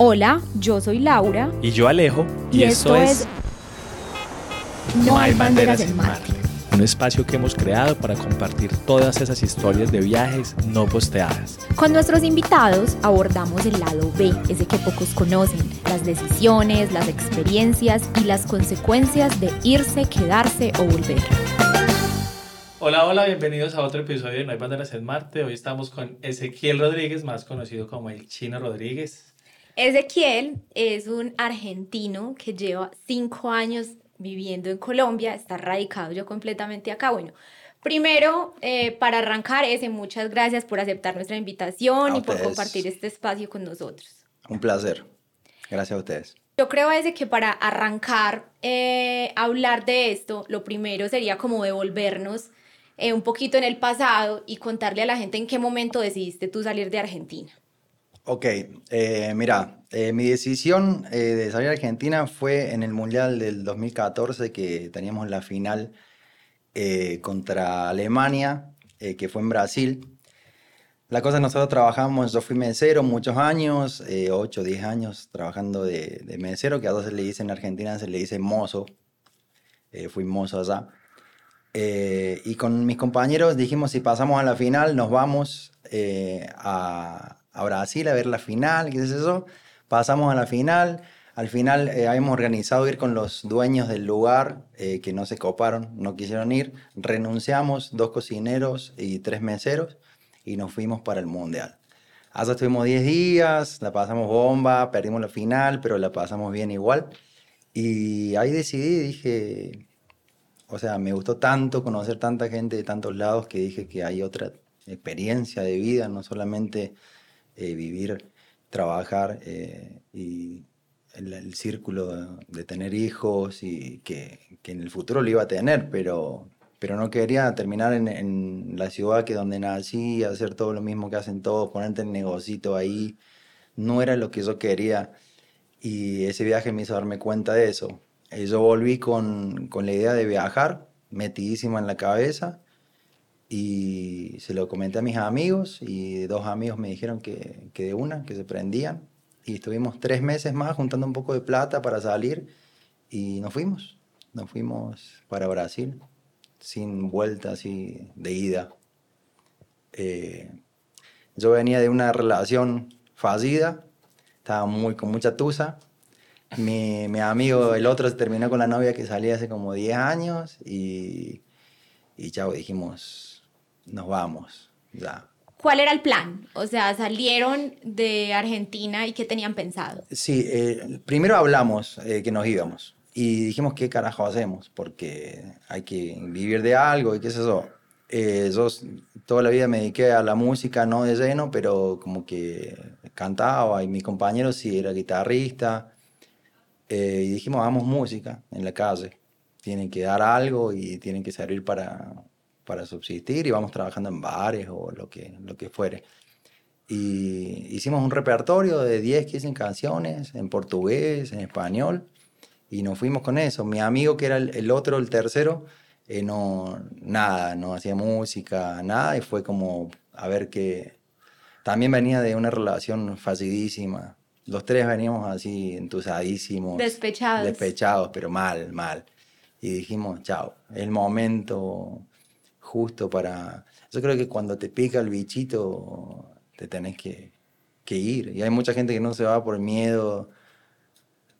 Hola, yo soy Laura. Y yo Alejo. Y, esto, es... No hay banderas en Marte. Un espacio que hemos creado para compartir todas esas historias de viajes no posteadas. Con nuestros invitados abordamos el lado B, ese que pocos conocen, las decisiones, las experiencias y las consecuencias de irse, quedarse o volver. Hola, hola, bienvenidos a otro episodio de No hay banderas en Marte. Hoy estamos con Ezequiel Rodríguez, más conocido como el Chino Rodríguez. Ezequiel es un argentino que lleva cinco años viviendo en Colombia, está radicado yo completamente acá. Bueno, primero, eh, para arrancar, ese, muchas gracias por aceptar nuestra invitación y por compartir este espacio con nosotros. Un placer. Gracias a ustedes. Yo creo ese que para arrancar eh, hablar de esto, lo primero sería como devolvernos eh, un poquito en el pasado y contarle a la gente en qué momento decidiste tú salir de Argentina. Ok, eh, mira, eh, mi decisión eh, de salir a Argentina fue en el Mundial del 2014 que teníamos la final contra Alemania, que fue en Brasil. La cosa nosotros trabajamos, yo fui mesero muchos años, 8 o 10 años trabajando de, de, mesero, que a veces le dicen en Argentina, se le dice mozo, fui mozo allá. y con mis compañeros dijimos, si pasamos a la final, nos vamos a a Brasil a ver la final, qué es eso. Pasamos a la final. Al final eh, habíamos organizado ir con los dueños del lugar eh, que no se coparon, no quisieron ir. Renunciamos dos cocineros y tres meseros y nos fuimos para el Mundial. Hasta estuvimos 10 días, la pasamos bomba, perdimos la final, pero la pasamos bien igual. Y ahí decidí, dije, o sea, me gustó tanto conocer tanta gente de tantos lados que dije que hay otra experiencia de vida, no solamente eh, vivir, trabajar eh, y el, círculo de, tener hijos y que, que, en el futuro lo iba a tener, pero, pero no quería terminar en, en, la ciudad que donde nací, hacer todo lo mismo que hacen todos, ponerte el negocito ahí, no era lo que yo quería y ese viaje me hizo darme cuenta de eso. Eh, yo volví con, con la idea de viajar, metidísima en la cabeza, y se lo comenté a mis amigos y dos amigos me dijeron que, que de una, que se prendían. Y estuvimos tres meses más juntando un poco de plata para salir y nos fuimos. Nos fuimos para Brasil sin vuelta así de ida. Eh, yo venía de una relación fallida, estaba muy, con mucha tusa. Mi, mi, amigo, el otro, se terminó con la novia que salía hace como 10 años y, y chao, dijimos, nos vamos, ya. ¿Cuál era el plan? O sea, salieron de Argentina y qué tenían pensado. Sí, eh, primero hablamos eh, que nos íbamos y dijimos qué carajo hacemos, porque hay que vivir de algo y qué es eso. Eh, yo toda la vida me dediqué a la música, no de lleno, pero como que cantaba y mi compañero sí era guitarrista. y dijimos, hagamos música en la calle. Tienen que dar algo y tienen que servir para, para subsistir y vamos trabajando en bares o lo que, lo que fuere. Y hicimos un repertorio de 10, 15 canciones en portugués, en español, y nos fuimos con eso. Mi amigo, que era el, otro, el tercero, eh, no, nada, no hacía música, nada, y fue como a ver que también venía de una relación fallidísima. Los tres veníamos así entusadísimos. Despechados. Despechados, pero mal, mal. Y dijimos, chao, el momento justo para... Yo creo que cuando te pica el bichito, te tenés que, que ir. Y hay mucha gente que no se va por miedo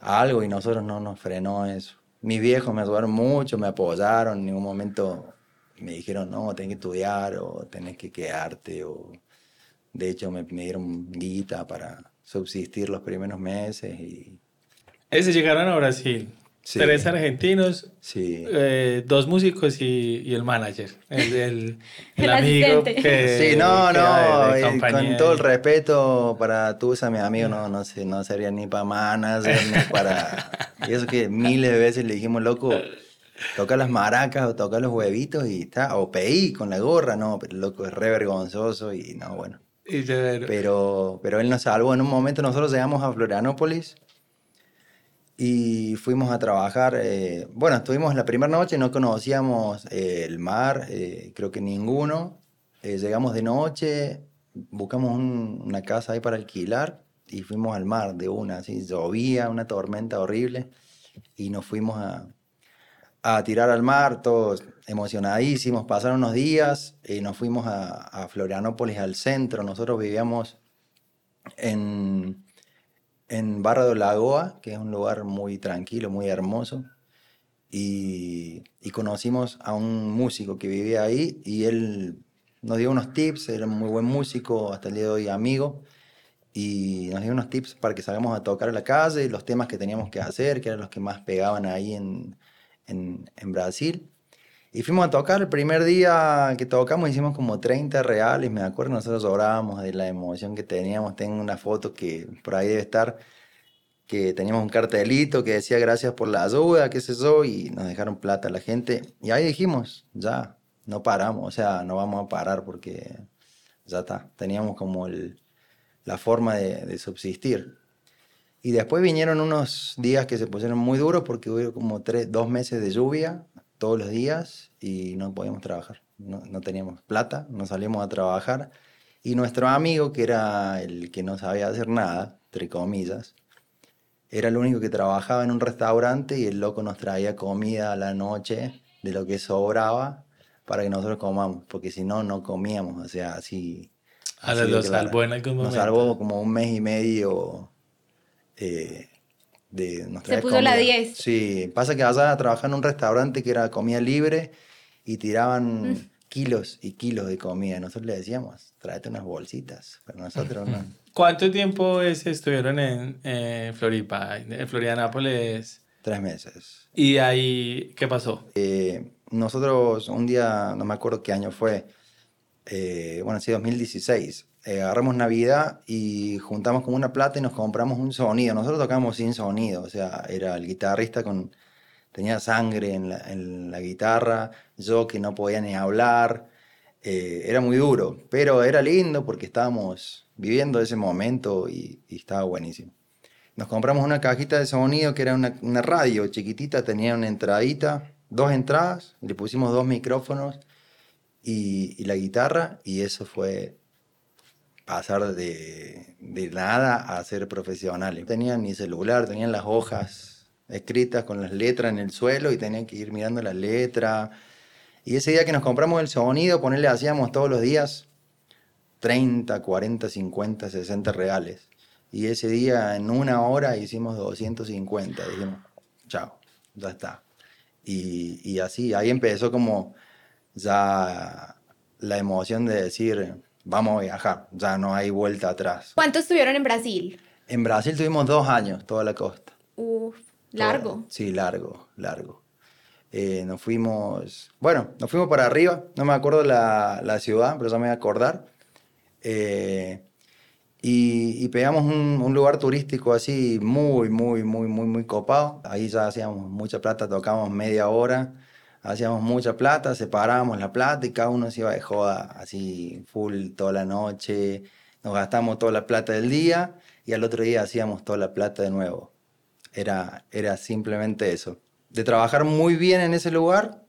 a algo y nosotros no nos frenó eso. Mis viejos me ayudaron mucho, me apoyaron, en ningún momento me dijeron, no, tenés que estudiar o tenés que quedarte. O... De hecho, me, me dieron guita para subsistir los primeros meses. Y... Ese llegaron a Brasil. Tres argentinos, sí. Eh, dos músicos y, y, el manager, el, el, amigo que, Sí, no, no, con todo el respeto para tú, mi amigo, no, no, sé, no sería ni para manager, ni para... Y eso que miles de veces le dijimos, loco, toca las maracas o toca los huevitos y está, o peí con la gorra, no, pero loco, es re vergonzoso y no, bueno. pero, pero él nos salvó en un momento, nosotros llegamos a Florianópolis y fuimos a trabajar. Eh, bueno, estuvimos la primera noche, no conocíamos eh, el mar, eh, creo que ninguno. llegamos de noche, buscamos una casa ahí para alquilar y fuimos al mar de una, así, llovía, una tormenta horrible, y nos fuimos a, a tirar al mar, todos emocionadísimos. Pasaron unos días y nos fuimos a, a Florianópolis, al centro. Nosotros vivíamos en, en Barra de Lagoa, que es un lugar muy tranquilo, muy hermoso. Y, conocimos a un músico que vivía ahí y él nos dio unos tips, era muy buen músico, hasta el día de hoy amigo, y nos dio unos tips para que salgamos a tocar a la calle, los temas que teníamos que hacer, que eran los que más pegaban ahí en, en Brasil. Y fuimos a tocar el primer día que tocamos, hicimos como 30 reales, me acuerdo, nosotros llorábamos de la emoción que teníamos. Tengo una foto que por ahí debe estar, que teníamos un cartelito que decía gracias por la ayuda, qué sé yo, y nos dejaron plata la gente. Y ahí dijimos, ya, no paramos, o sea, no vamos a parar porque ya está, teníamos como el, la forma de, de subsistir. Y después vinieron unos días que se pusieron muy duros porque hubo como tres, dos meses de lluvia todos los días y no podíamos trabajar. No, no teníamos plata, no salimos a trabajar. Y nuestro amigo, que era el que no sabía hacer nada, entre comillas, era el único que trabajaba en un restaurante y el loco nos traía comida a la noche de lo que sobraba para que nosotros comamos, porque si no, no comíamos. O sea, así. A así lo claro. salvó en algún Nos salvó como un mes y medio eh, de... nos traía puso la comida. 10. Sí, pasa que allá trabajaba en un restaurante que era comida libre y tiraban Mm. kilos y kilos de comida. Nosotros le decíamos, tráete unas bolsitas, pero nosotros no. ¿Cuánto tiempo es, estuvieron en eh, Floripa, en Florianápolis? Tres meses. Y de ahí, ¿qué pasó? Eh, nosotros un día, no me acuerdo qué año fue, eh, bueno, sí, 2016, eh, agarramos Navidad y juntamos como una plata y nos compramos un sonido. Nosotros tocábamos sin sonido, o sea, era el guitarrista con, tenía sangre en la, en la guitarra, yo que no podía ni hablar, eh, era muy duro, pero era lindo porque estábamos viviendo ese momento y, y estaba buenísimo. Nos compramos una cajita de sonido que era una, radio chiquitita, tenía una entradita, dos entradas, le pusimos dos micrófonos y, y la guitarra, y eso fue pasar de, de nada a ser profesionales. Tenían ni celular, tenían las hojas escritas con las letras en el suelo y tenían que ir mirando la letra. Y ese día que nos compramos el sonido, ponerle hacíamos todos los días 30, 40, 50, 60 reales. Y ese día en una hora hicimos 250. Dijimos, chao, ya está. Y, y así, ahí empezó como ya la emoción de decir, vamos a viajar, ya no hay vuelta atrás. ¿Cuánto estuvieron en Brasil? En Brasil tuvimos dos años, toda la costa. Uf, largo. Todo. Sí, largo, largo. Eh, nos fuimos, bueno, nos fuimos para arriba, no me acuerdo la, la ciudad, pero ya me voy a acordar. Eh, y, y pegamos un, un lugar turístico así muy, muy, muy, muy, muy copado. Ahí ya hacíamos mucha plata, tocábamos media hora, hacíamos mucha plata, separábamos la plata y cada uno se iba de joda así full toda la noche. Nos gastamos toda la plata del día y al otro día hacíamos toda la plata de nuevo. Era, era simplemente eso. De trabajar muy bien en ese lugar,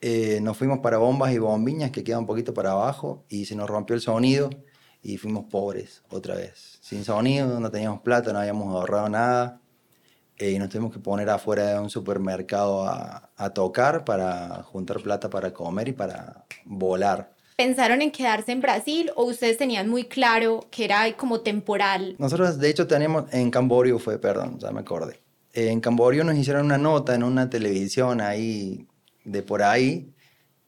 eh, nos fuimos para Bombas y Bombiñas, que queda un poquito para abajo, y se nos rompió el sonido y fuimos pobres otra vez. Sin sonido, no teníamos plata, no habíamos ahorrado nada, eh, y nos tuvimos que poner afuera de un supermercado a, a tocar para juntar plata para comer y para volar. ¿Pensaron en quedarse en Brasil o ustedes tenían muy claro que era como temporal? Nosotros, de hecho, teníamos en Camborio, fue, perdón, ya me acordé. Eh, en Camborio nos hicieron una nota en una televisión ahí, de por ahí,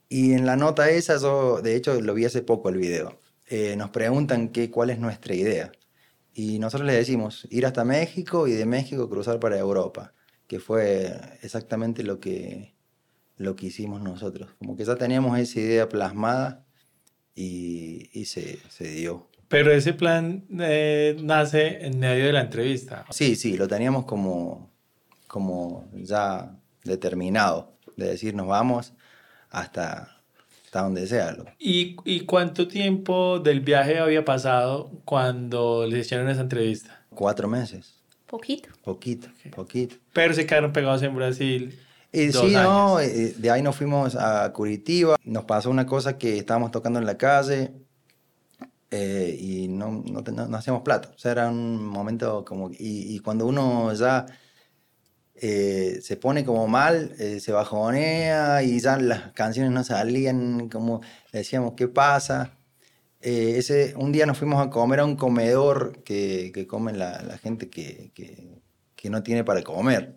y en la nota esa, yo, de hecho, lo vi hace poco el video. Eh, nos preguntan qué, cuál es nuestra idea. Y nosotros les decimos ir hasta México y de México cruzar para Europa, que fue exactamente lo que, lo que hicimos nosotros. Como que ya teníamos esa idea plasmada y, y se, se dio. Pero ese plan eh, nace en medio de la entrevista. Sí, sí, lo teníamos como, como ya determinado, de decir nos vamos hasta, hasta donde sea. ¿Y, ¿Y cuánto tiempo del viaje había pasado cuando les hicieron esa entrevista? Cuatro meses, Poquito. poquito, poquito. Pero se quedaron pegados en Brasil. Y Dos sí, no, años. eh, de ahí nos fuimos a Curitiba, nos pasó una cosa que estábamos tocando en la calle eh, y no, no, ten- no hacíamos plata. O sea, era un momento como... Y, y cuando uno ya eh, se pone como mal, eh, se bajonea y ya las canciones no salían, como decíamos, ¿qué pasa? Eh, ese, un día nos fuimos a comer a un comedor que, que comen la, la gente que, que, que no tiene para comer.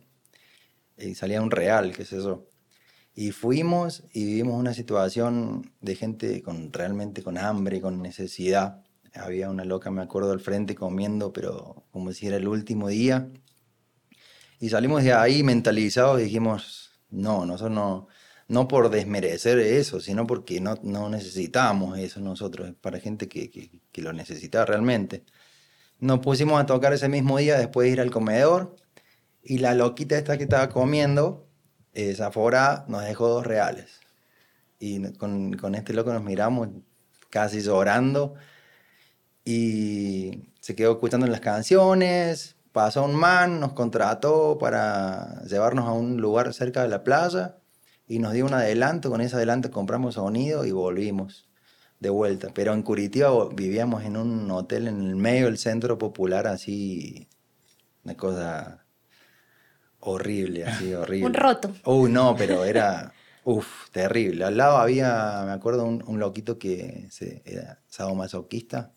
Y salía un real, qué sé yo. Y fuimos y vivimos una situación de gente con realmente con hambre, con necesidad. Había una loca, me acuerdo, al frente comiendo, pero como si era el último día. Y salimos de ahí mentalizados y dijimos, no, nosotros no, no por desmerecer eso, sino porque no, no necesitamos eso nosotros, para gente que, que, que lo necesita realmente. Nos pusimos a tocar ese mismo día después de ir al comedor y la loquita esta que estaba comiendo, esa fora, nos dejó dos reales. Y con, con este loco nos miramos casi llorando y se quedó escuchando las canciones, pasó un man, nos contrató para llevarnos a un lugar cerca de la playa y nos dio un adelanto, con ese adelanto compramos sonido y volvimos de vuelta. Pero en Curitiba vivíamos en un hotel en el medio del centro popular, así, una cosa horrible, así, horrible. Un roto. Uy, no, pero era, uff, terrible. Al lado había, me acuerdo, un, un loquito que se, era sadomasoquista,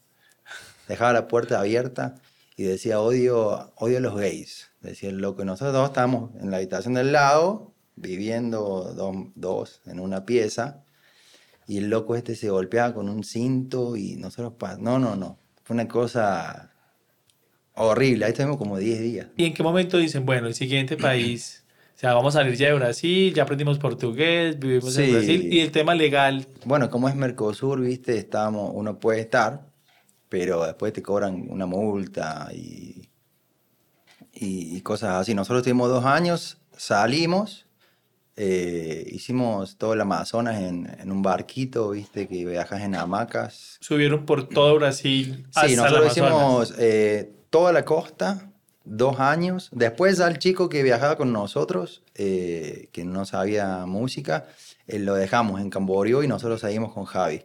dejaba la puerta abierta y decía, odio, odio a los gays, decía el loco. Nosotros dos estábamos en la habitación del lado, viviendo dos, dos en una pieza, y el loco este se golpeaba con un cinto y nosotros, no, no, no, fue una cosa horrible. Ahí estuvimos como 10 días. ¿Y en qué momento dicen, bueno, el siguiente país, o sea, vamos a salir ya de Brasil, ya aprendimos portugués, vivimos en Sí. Brasil, y el tema legal, Bueno, como es Mercosur, viste, estamos, uno puede estar, pero después te cobran una multa y, y, y cosas así. Nosotros tuvimos dos años, salimos, eh, hicimos todo el Amazonas en, en un barquito, viste, que viajas en hamacas. subieron por todo Brasil hasta Sí, nosotros Amazonas. hicimos eh, toda la costa, dos años. Después ya el chico que viajaba con nosotros, eh, que no sabía música, eh, lo dejamos en Camboriú y nosotros seguimos con Javi,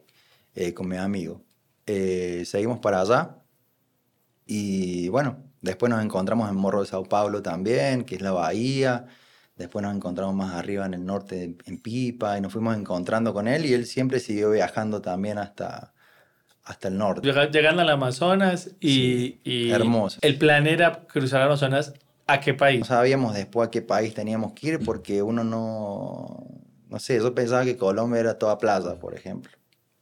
con mi amigo. Eh, seguimos para allá y bueno, después nos encontramos en Morro de Sao Paulo también, que es la bahía. Después nos encontramos más arriba en el norte, en Pipa, y nos fuimos encontrando con él y él siempre siguió viajando también hasta, hasta el norte. Llega- Llegan al Amazonas y, y hermoso. el plan era cruzar el Amazonas a qué No país. sabíamos después a qué país teníamos que ir porque uno no, no sé, yo pensaba que Colombia era toda playa, por ejemplo.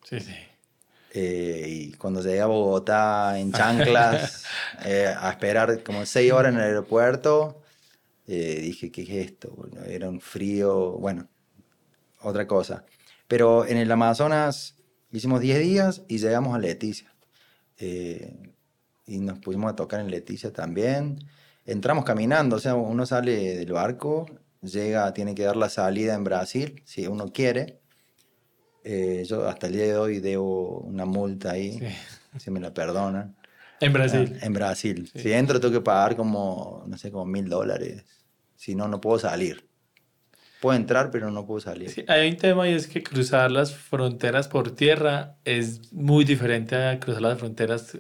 Sí, sí. Eh, y cuando llegué a Bogotá en chanclas, eh, a esperar como seis horas en el aeropuerto, eh, dije, ¿qué es esto? Bueno, era un frío, bueno, otra cosa. Pero en el Amazonas hicimos 10 días y llegamos a Leticia. Eh, y nos pusimos a tocar en Leticia también. Entramos caminando, o sea, uno sale del barco, llega, tiene que dar la salida en Brasil, si uno quiere. Eh, yo hasta el día de hoy debo una multa ahí, si me la perdonan. En Brasil. Ah, en Brasil. Sí. Si entro tengo que pagar como, no sé, como mil dólares. Si no, no puedo salir. Puedo entrar, pero no puedo salir. Sí, hay un tema y es que cruzar las fronteras por tierra es muy diferente a cruzar las fronteras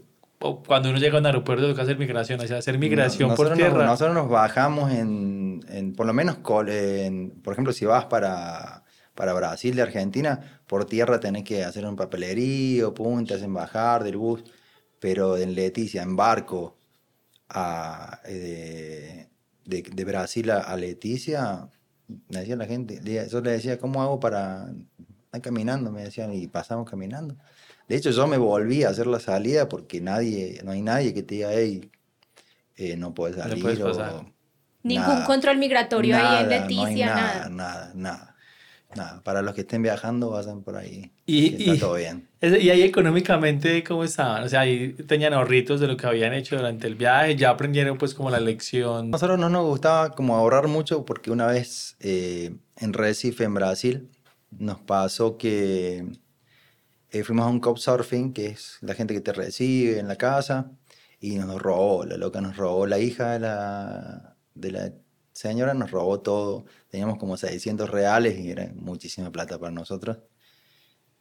cuando uno llega a un aeropuerto toca hacer migración, o sea, hacer migración No- por tierra. Nos, nosotros nos bajamos en, en por lo menos, en- por ejemplo, si vas para, para Brasil de Argentina, por tierra tenés que hacer un papelerío, pum, te hacen bajar del bus. Pero en Leticia, en barco, a, eh, de, de, de Brasil a, a Leticia, me decía la gente, yo le decía, ¿cómo hago para ir caminando? Me decían, y pasamos caminando. De hecho, yo me volví a hacer la salida porque nadie, no hay nadie que te diga, hey, eh, no puedes No salir. puedes o pasar. Ningún nada. control migratorio ahí en Nada, no hay Leticia, nada, nada. nada, nada, nada. Para los que estén viajando, vayan por ahí. Y- que está y- todo bien. Y ahí económicamente, ¿cómo estaban? O sea, ahí tenían ahorritos de lo que habían hecho durante el viaje, ya aprendieron pues como la lección. Nosotros no nos gustaba como ahorrar mucho porque una vez eh, en Recife, en Brasil, nos pasó que eh, fuimos a un couchsurfing, que es la gente que te recibe en la casa, y nos robó, la loca nos robó, la hija de la, de la señora nos robó todo. Teníamos como 600 reales y era muchísima plata para nosotros.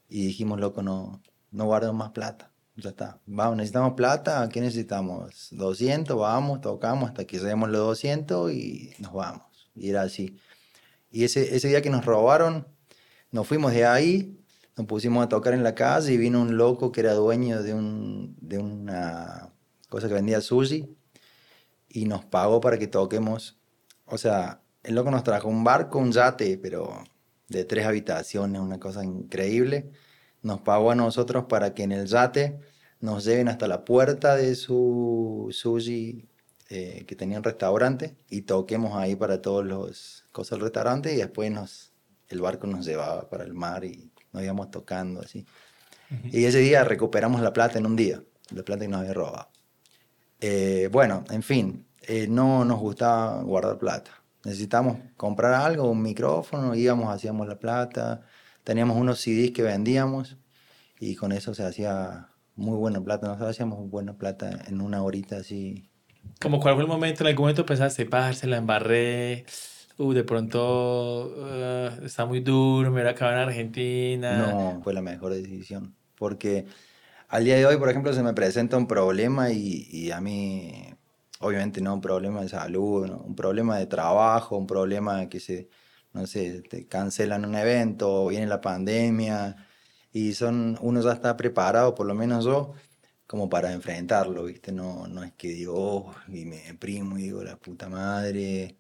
Y dijimos, loco, no, no guardemos más plata. ya está. Vamos, necesitamos plata, ¿qué necesitamos? 200, vamos, tocamos hasta que lleguemos los 200 y nos vamos. Y era así. Y ese, ese día que nos robaron, nos fuimos de ahí, nos pusimos a tocar en la calle y vino un loco que era dueño de, un, de una cosa que vendía sushi y nos pagó para que toquemos. O sea, el loco nos trajo un barco, un yate, pero de tres habitaciones, una cosa increíble. Nos pagó a nosotros para que en el yate nos lleven hasta la puerta de su sushi eh, que tenía un restaurante y toquemos ahí para todos los cosas del restaurante y después nos, el barco nos llevaba para el mar y nos íbamos tocando así. Y ese día recuperamos la plata en un día, la plata que nos había robado. Eh, bueno, en fin, eh, no nos gustaba guardar plata. Necesitamos comprar algo, un micrófono, íbamos, hacíamos la plata, teníamos unos CDs que vendíamos y con eso se hacía muy buena plata. Nosotros hacíamos buena plata en una horita así. Como cuál fue el momento, en algún momento pensaste, parce, la embarré, uh, de pronto uh, está muy duro, me voy a acabar en Argentina. No, fue la mejor decisión. Porque al día de hoy, por ejemplo, se me presenta un problema y, y a mí, obviamente no un problema de salud, un problema de trabajo, un problema que se, no sé, te cancelan un evento, viene la pandemia y son, uno ya está preparado, por lo menos yo, como para enfrentarlo, ¿viste? No, no es que digo, oh, y me deprimo y digo, la puta madre,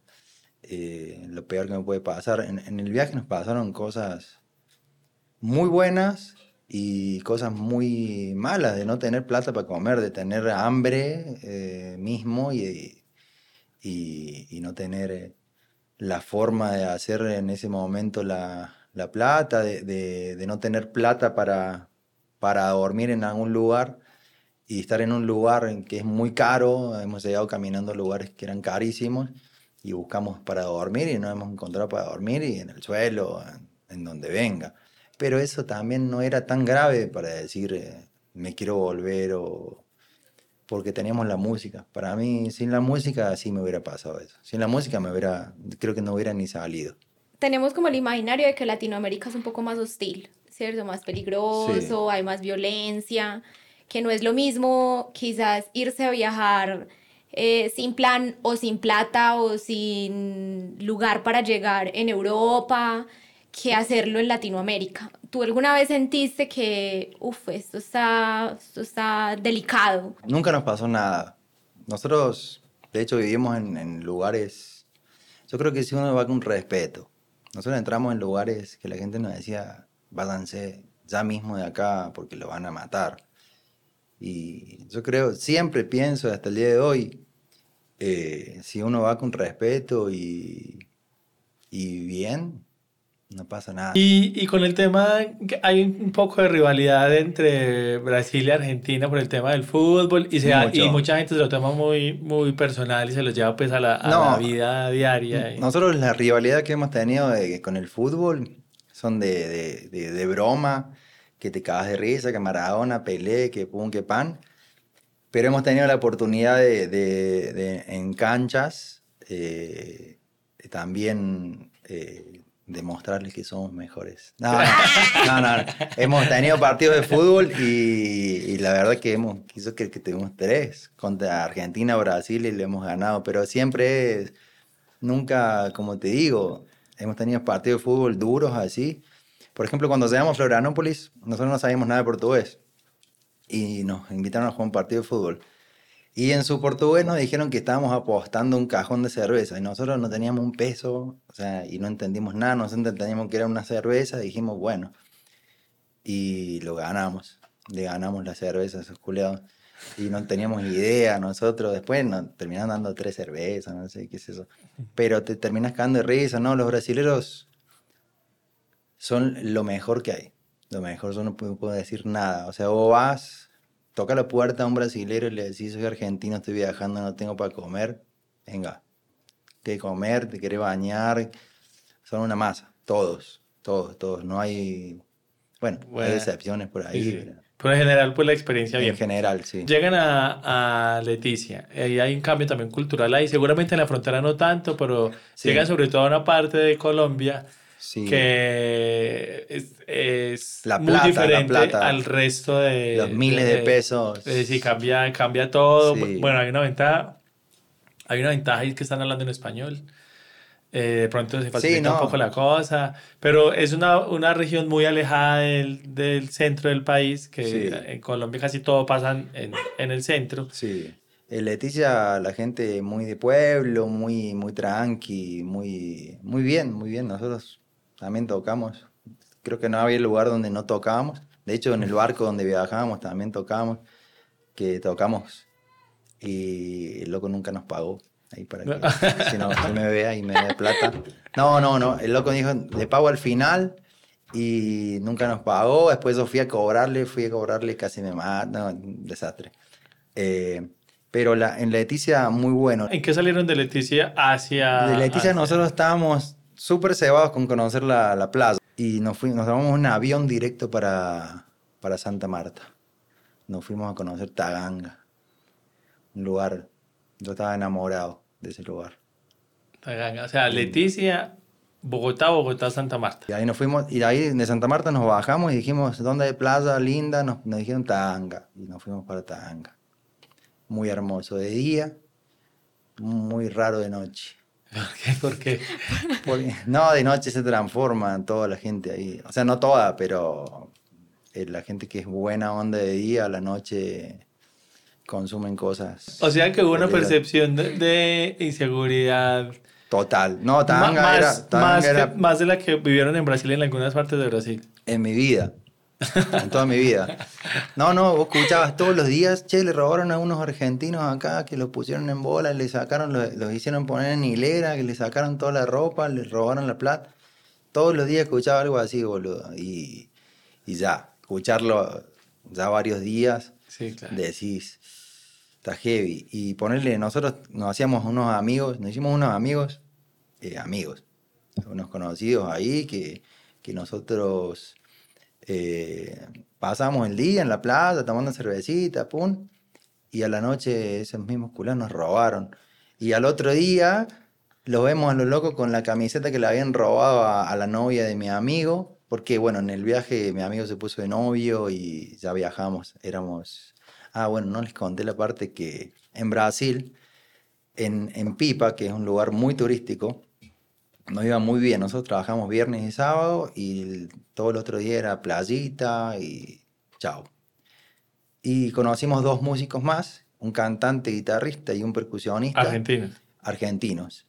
eh, lo peor que me puede pasar. En el viaje nos pasaron cosas muy buenas y cosas muy malas, de no tener plata para comer, de tener hambre eh, mismo y, y, no tener la forma de hacer en ese momento la, la plata, de, de, no tener plata para, para dormir en algún lugar y estar en un lugar en que es muy caro. Hemos llegado caminando a lugares que eran carísimos y buscamos para dormir y no hemos encontrado para dormir y en el suelo, en donde venga pero eso también no era tan grave para decir eh, me quiero volver o porque teníamos la música. Para mí, sin la música sí me hubiera pasado eso. Sin la música me hubiera, creo que no hubiera ni salido. Tenemos como el imaginario de que Latinoamérica es un poco más hostil, ¿cierto? Más peligroso, sí. hay más violencia, que no es lo mismo quizás irse a viajar eh, sin plan o sin plata o sin lugar para llegar en Europa que hacerlo en Latinoamérica. ¿Tú alguna vez sentiste que, uff, esto está, esto está delicado? Nunca nos pasó nada. Nosotros, de hecho, vivimos en, lugares, yo creo que si uno va con respeto. Nosotros entramos en lugares que la gente nos decía, váyanse ya mismo de acá porque lo van a matar. Y yo creo, siempre pienso hasta el día de hoy, eh, si uno va con respeto y, y bien, no pasa nada. Y, y, con el tema, hay un poco de rivalidad entre Brasil y Argentina por el tema del fútbol y, se y mucha gente se lo toma muy, muy personal y se lo lleva pues a la, a no, la vida diaria. Y... Nosotros la rivalidad que hemos tenido de, con el fútbol son de, de, de, de, broma, que te cagas de risa, que Maradona, Pelé, que pum, que pan. Pero hemos tenido la oportunidad de, en canchas eh, también... Eh, demostrarles que somos mejores. No, no, no, no, Hemos tenido partidos de fútbol y, y la verdad que hemos quiso que, que tuvimos tres contra Argentina, Brasil y le hemos ganado, pero siempre es, nunca, como te digo, hemos tenido partidos de fútbol duros así. Por ejemplo, cuando llegamos a Florianópolis, nosotros no sabíamos nada de portugués y nos invitaron a jugar un partido de fútbol. Y en su portugués nos dijeron que estábamos apostando un cajón de cerveza y nosotros no teníamos un peso, o sea, y no entendimos nada, no entendíamos que era una cerveza, dijimos, bueno, y lo ganamos, le ganamos la cerveza a esos culeados. Y no teníamos idea nosotros, después nos dando tres cervezas, no sé qué es eso. Pero te terminas cagando de risa, ¿no? Los brasileros son lo mejor que hay, lo mejor, yo no puedo decir nada, o sea, vos vas toca la puerta a un brasilero y le decís, soy argentino, estoy viajando, no tengo para comer, venga, que comer, te quiere bañar, son una masa, todos, todos, todos, no hay, bueno, bueno hay excepciones por ahí. Sí, sí. Pero en general, pues la experiencia bien. En general, sí. Llegan a, a Leticia, y hay un cambio también cultural ahí, seguramente en la frontera no tanto, pero sí. llegan sobre todo a una parte de Colombia que es, la plata, muy diferente al resto de... Los miles de, pesos. Es decir, cambia, cambia todo. Bueno, hay una ventaja, hay una ventaja ahí que están hablando en español. Eh, de pronto se facilita un poco la cosa, pero es una, una región muy alejada del, del centro del país, que en Colombia casi todo pasa en, en el centro. Sí. En Leticia, la gente muy de pueblo, muy, muy tranqui, muy, muy bien, muy bien. Nosotros también tocamos. Creo que no había lugar donde no tocábamos. De hecho, en el barco donde viajábamos también tocábamos, que tocamos y el loco nunca nos pagó ahí para que si no se me vea y me dé plata. No, no, no. El loco dijo, le pago al final y nunca nos pagó. Después yo fui a cobrarle, fui a cobrarle, casi me mata. No, un desastre. Eh, pero la, en Leticia, muy bueno. ¿En qué salieron de Leticia hacia...? De Leticia nosotros estábamos súper cebados con conocer la, la plaza. Y nos, fuimos, nos tomamos un avión directo para, para Santa Marta. Nos fuimos a conocer Taganga. Un lugar... Yo estaba enamorado de ese lugar. O sea, Leticia, Bogotá, Bogotá, Santa Marta. Y ahí nos fuimos, y ahí de Santa Marta nos bajamos y dijimos, ¿dónde hay plaza linda? Nos, nos dijeron Tanga, y nos fuimos para Tanga. Muy hermoso de día, muy raro de noche. ¿Por qué? Porque, no, de noche se transforma toda la gente ahí. O sea, no toda, pero eh, la gente que es buena onda de día, a la noche consumen cosas. O sea que hubo una percepción de, inseguridad. Total. No, Tanga más, era, más, de la que vivieron en Brasil en algunas partes de Brasil. En mi vida. En toda mi vida. No, no, vos escuchabas todos los días, che, le robaron a unos argentinos acá que los pusieron en bola, le sacaron, los, hicieron poner en hilera, que le sacaron toda la ropa, le robaron la plata. Todos los días escuchaba algo así, boludo. Y, y ya, escucharlo ya varios días, sí, claro. decís, está heavy. Y ponerle, nosotros nos hacíamos unos amigos, nos hicimos unos amigos, eh, amigos, unos conocidos ahí que, que nosotros eh, pasamos el día en la plaza tomando cervecita, pum, y a la noche esos mismos culos nos robaron. Y al otro día lo vemos a los locos con la camiseta que le habían robado a, a la novia de mi amigo, porque bueno, en el viaje mi amigo se puso de novio y ya viajamos, éramos Ah, bueno, no les conté la parte que en Brasil, en, en Pipa, que es un lugar muy turístico, nos iba muy bien. Nosotros trabajamos viernes y sábado y todo el otro día era playita y chao. Y conocimos dos músicos más, un cantante, guitarrista y un percusionista. Argentinos. Argentinos.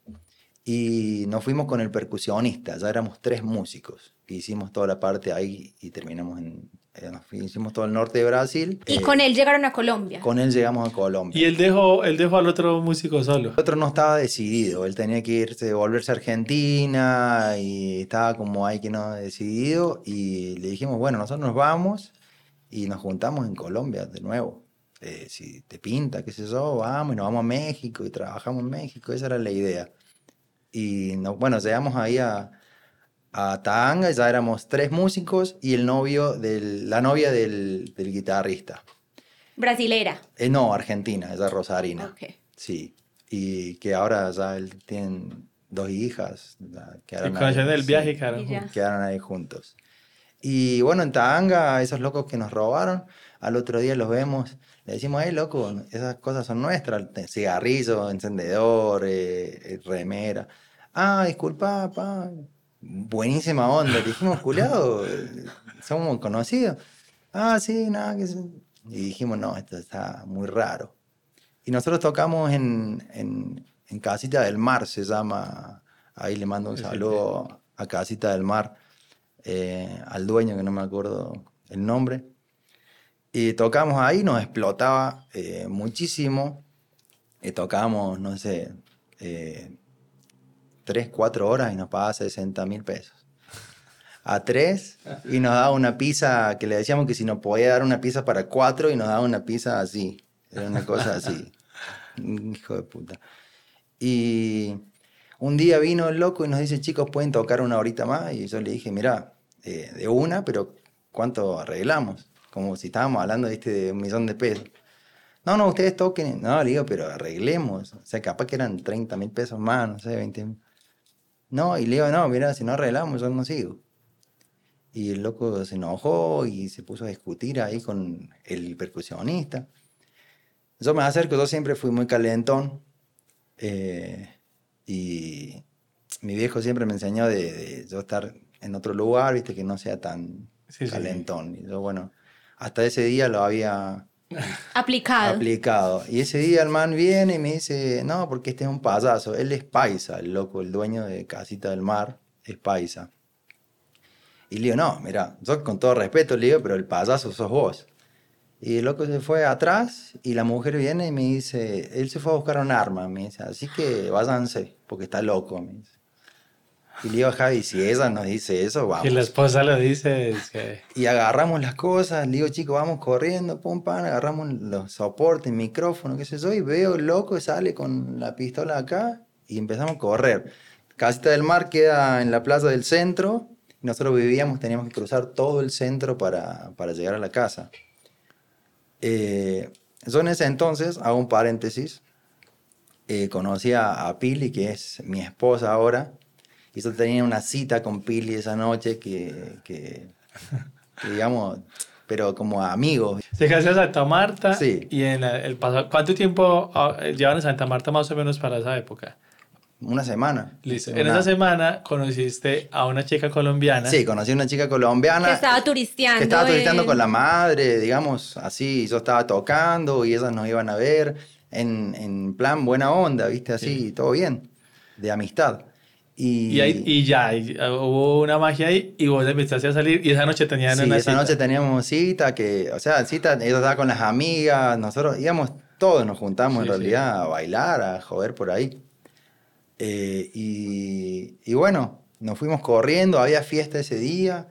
Y nos fuimos con el percusionista, ya éramos tres músicos. Hicimos toda la parte ahí y terminamos en hicimos todo el norte de Brasil. ¿Y con él llegaron a Colombia? Con él llegamos a Colombia. ¿Y él dejó, él dejó al otro músico solo? El otro no estaba decidido, él tenía que irse, volverse a Argentina y estaba como ahí que no decidido y le dijimos, bueno, nosotros nos vamos y nos juntamos en Colombia de nuevo. Eh, si te pinta, qué sé yo, vamos y nos vamos a México y trabajamos en México, esa era la idea. Y no, bueno, llegamos ahí a, a Tanga, ya éramos tres músicos y el novio del, la novia del, del guitarrista. ¿Brasilera? Eh, no, argentina, ella rosarina. Okay. Sí, y que ahora ya él tienen dos hijas. Quedaron ahí, del viaje, claro. Quedaron ahí juntos. Y bueno, en Tanga, esos locos que nos robaron, al otro día los vemos, le decimos, hey, loco, esas cosas son nuestras, cigarrillo, encendedor, eh, eh, remera. Ah, disculpa, pa, buenísima onda. dijimos, culiado, somos conocidos. Ah, sí, nada, que Y dijimos, no, esto está muy raro. Y nosotros tocamos en, en, en, Casita del Mar, se llama. Ahí le mando un saludo a Casita del Mar, eh, al dueño, que no me acuerdo el nombre. Y tocamos ahí, nos explotaba eh, muchísimo. Y tocamos, no sé, eh, tres, cuatro horas y nos pagaba 60 mil pesos. A tres y nos daba una pizza que le decíamos que si nos podía dar una pizza para cuatro y nos daba una pizza así. Era una cosa así. Hijo de puta. Y un día vino el loco y nos dice, chicos, ¿pueden tocar una horita más? Y yo le dije, mira, eh, de una, pero ¿cuánto arreglamos? Como si estábamos hablando de un millón de pesos. No, no, ustedes toquen. No, le digo, pero arreglemos. O sea, capaz que eran 30 mil pesos más, no sé, 20 mil. No, y le digo, no, mira, si no arreglamos, yo no sigo. Y el loco se enojó y se puso a discutir ahí con el percusionista. Yo me acerco, yo siempre fui muy calentón. Eh, y mi viejo siempre me enseñó de, yo estar en otro lugar, viste, que no sea tan calentón. Y yo, bueno, hasta ese día lo había aplicado. aplicado. Y ese día el man viene y me dice, no, porque este es un payaso. Él es paisa, el loco, el dueño de Casita del Mar, es paisa. Y le digo, no, mira, yo con todo respeto le digo, pero el payaso sos vos. Y el loco se fue atrás y la mujer viene y me dice, él se fue a buscar un arma, me dice, así que váyanse, porque está loco, me dice. Y le digo a Javi, si ella nos dice eso, vamos. Y la esposa lo dice, es que... Y agarramos las cosas, le digo, chicos, vamos corriendo, pum, pam, agarramos los soportes, micrófono, qué sé yo, y veo loco sale con la pistola acá y empezamos a correr. Casita del Mar queda en la plaza del centro, y nosotros vivíamos, teníamos que cruzar todo el centro para, para llegar a la casa. Eh, yo en ese entonces, hago un paréntesis, eh, conocí a, Pili, que es mi esposa ahora, y yo tenía una cita con Pili esa noche que, que, digamos, pero como amigos. Se casó en Santa Marta. Sí. Y en el pasado, ¿cuánto tiempo ah, llevan en Santa Marta más o menos para esa época? Una semana. Listo. En esa semana conociste a una chica colombiana. Sí, conocí a una chica colombiana. Que estaba turisteando. Que estaba turisteando con la madre, digamos, así. Yo estaba tocando y ellas nos iban a ver en, en plan buena onda, ¿viste? Así, todo bien, de amistad. Y, y, ya, ah, hubo una magia ahí y vos empezaste a salir y esa noche tenían sí, una esa noche teníamos cita, que, o sea, cita, ella estaba con las amigas, nosotros íbamos todos, nos juntamos en realidad a bailar, a joder por ahí. Eh, y, bueno, nos fuimos corriendo, había fiesta ese día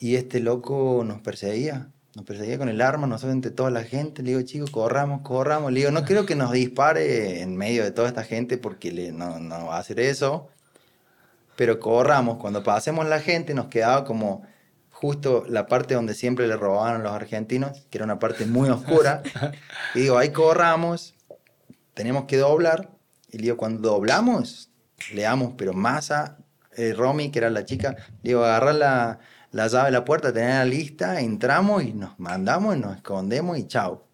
y este loco nos perseguía, nos perseguía con el arma, nosotros entre toda la gente. Le digo, chicos, corramos, corramos. Le digo, no creo que nos dispare en medio de toda esta gente porque le, no, no va a hacer eso. Pero corramos, cuando pasemos la gente nos quedaba como justo la parte donde siempre le robaban los argentinos, que era una parte muy oscura. y digo, ahí corramos, tenemos que doblar y digo, cuando doblamos, le damos, pero masa, eh, Romy, que era la chica, le digo, agarrar la, la llave de la puerta, tener la lista, entramos y nos mandamos y nos escondemos y chao.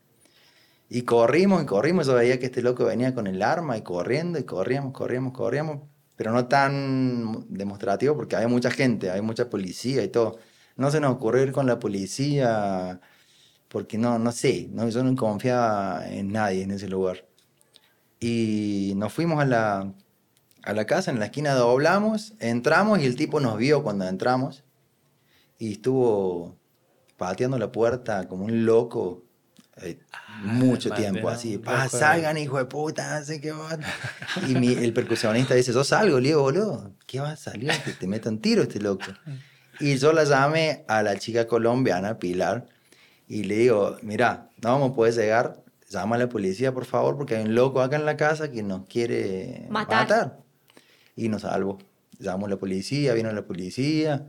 Y corrimos y corrimos, yo veía que este loco venía con el arma y corriendo y corríamos, corríamos, corríamos, pero no tan demostrativo porque hay mucha gente, hay mucha policía y todo. No se nos ocurrió ir con la policía porque no, no sé, no, yo no confiaba en nadie en ese lugar. Y nos fuimos a la, a la casa, en la esquina doblamos, entramos y el tipo nos vio cuando entramos y estuvo pateando la puerta como un loco ah, mucho tiempo, así, pa, salgan hijo de puta, así que Y mi, el percusionista dice, yo salgo, le digo, boludo, ¿qué va a salir? Que te metan tiro este loco. Y yo la llamé a la chica colombiana, Pilar, y le digo, mira, no vamos a poder llegar llama a la policía, por favor, porque hay un loco acá en la casa que nos quiere matar. Y nos salvó. Llamamos a la policía, vino la policía.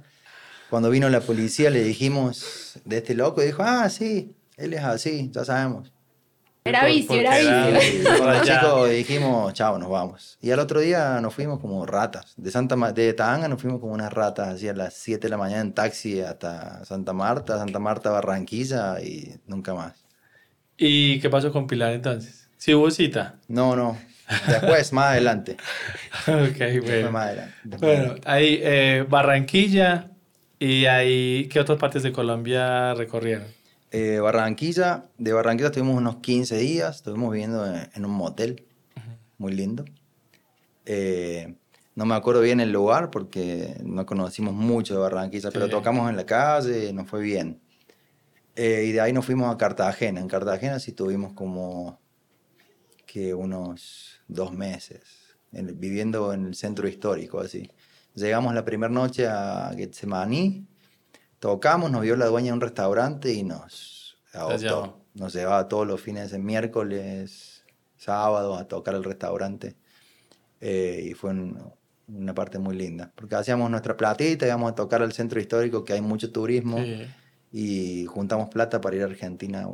Cuando vino la policía le dijimos de este loco y dijo, ah, sí, él es así, ya sabemos. Era vicio, era vicio. Los chicos dijimos, chao, nos vamos. Y al otro día nos fuimos como ratas. De Santa de Tanga nos fuimos como unas ratas, así a las 7 de la mañana en taxi hasta Santa Marta, Santa Marta, Barranquilla y nunca más. ¿Y qué pasó con Pilar entonces? ¿Sí hubo cita? No, no. Después, más adelante. ok, bueno. Más adelante. Bueno, ahí eh, Barranquilla y ahí, ¿qué otras partes de Colombia recorrieron? Eh, Barranquilla, de Barranquilla estuvimos unos 15 días, estuvimos viviendo en, un motel, muy lindo. Eh, no me acuerdo bien el lugar porque no conocimos mucho de Barranquilla, pero tocamos en la calle, nos fue bien. Eh, y de ahí nos fuimos a Cartagena. En Cartagena sí tuvimos como que unos dos meses viviendo en el centro histórico, así. Llegamos la primera noche a Getsemaní, tocamos, nos vio la dueña de un restaurante y nos adoptó. Nos llevaba todos los fines de miércoles, sábado a tocar el restaurante. Eh, y fue una parte muy linda, porque hacíamos nuestra platita, íbamos a tocar al centro histórico, que hay mucho turismo. Sí y juntamos plata para ir a Argentina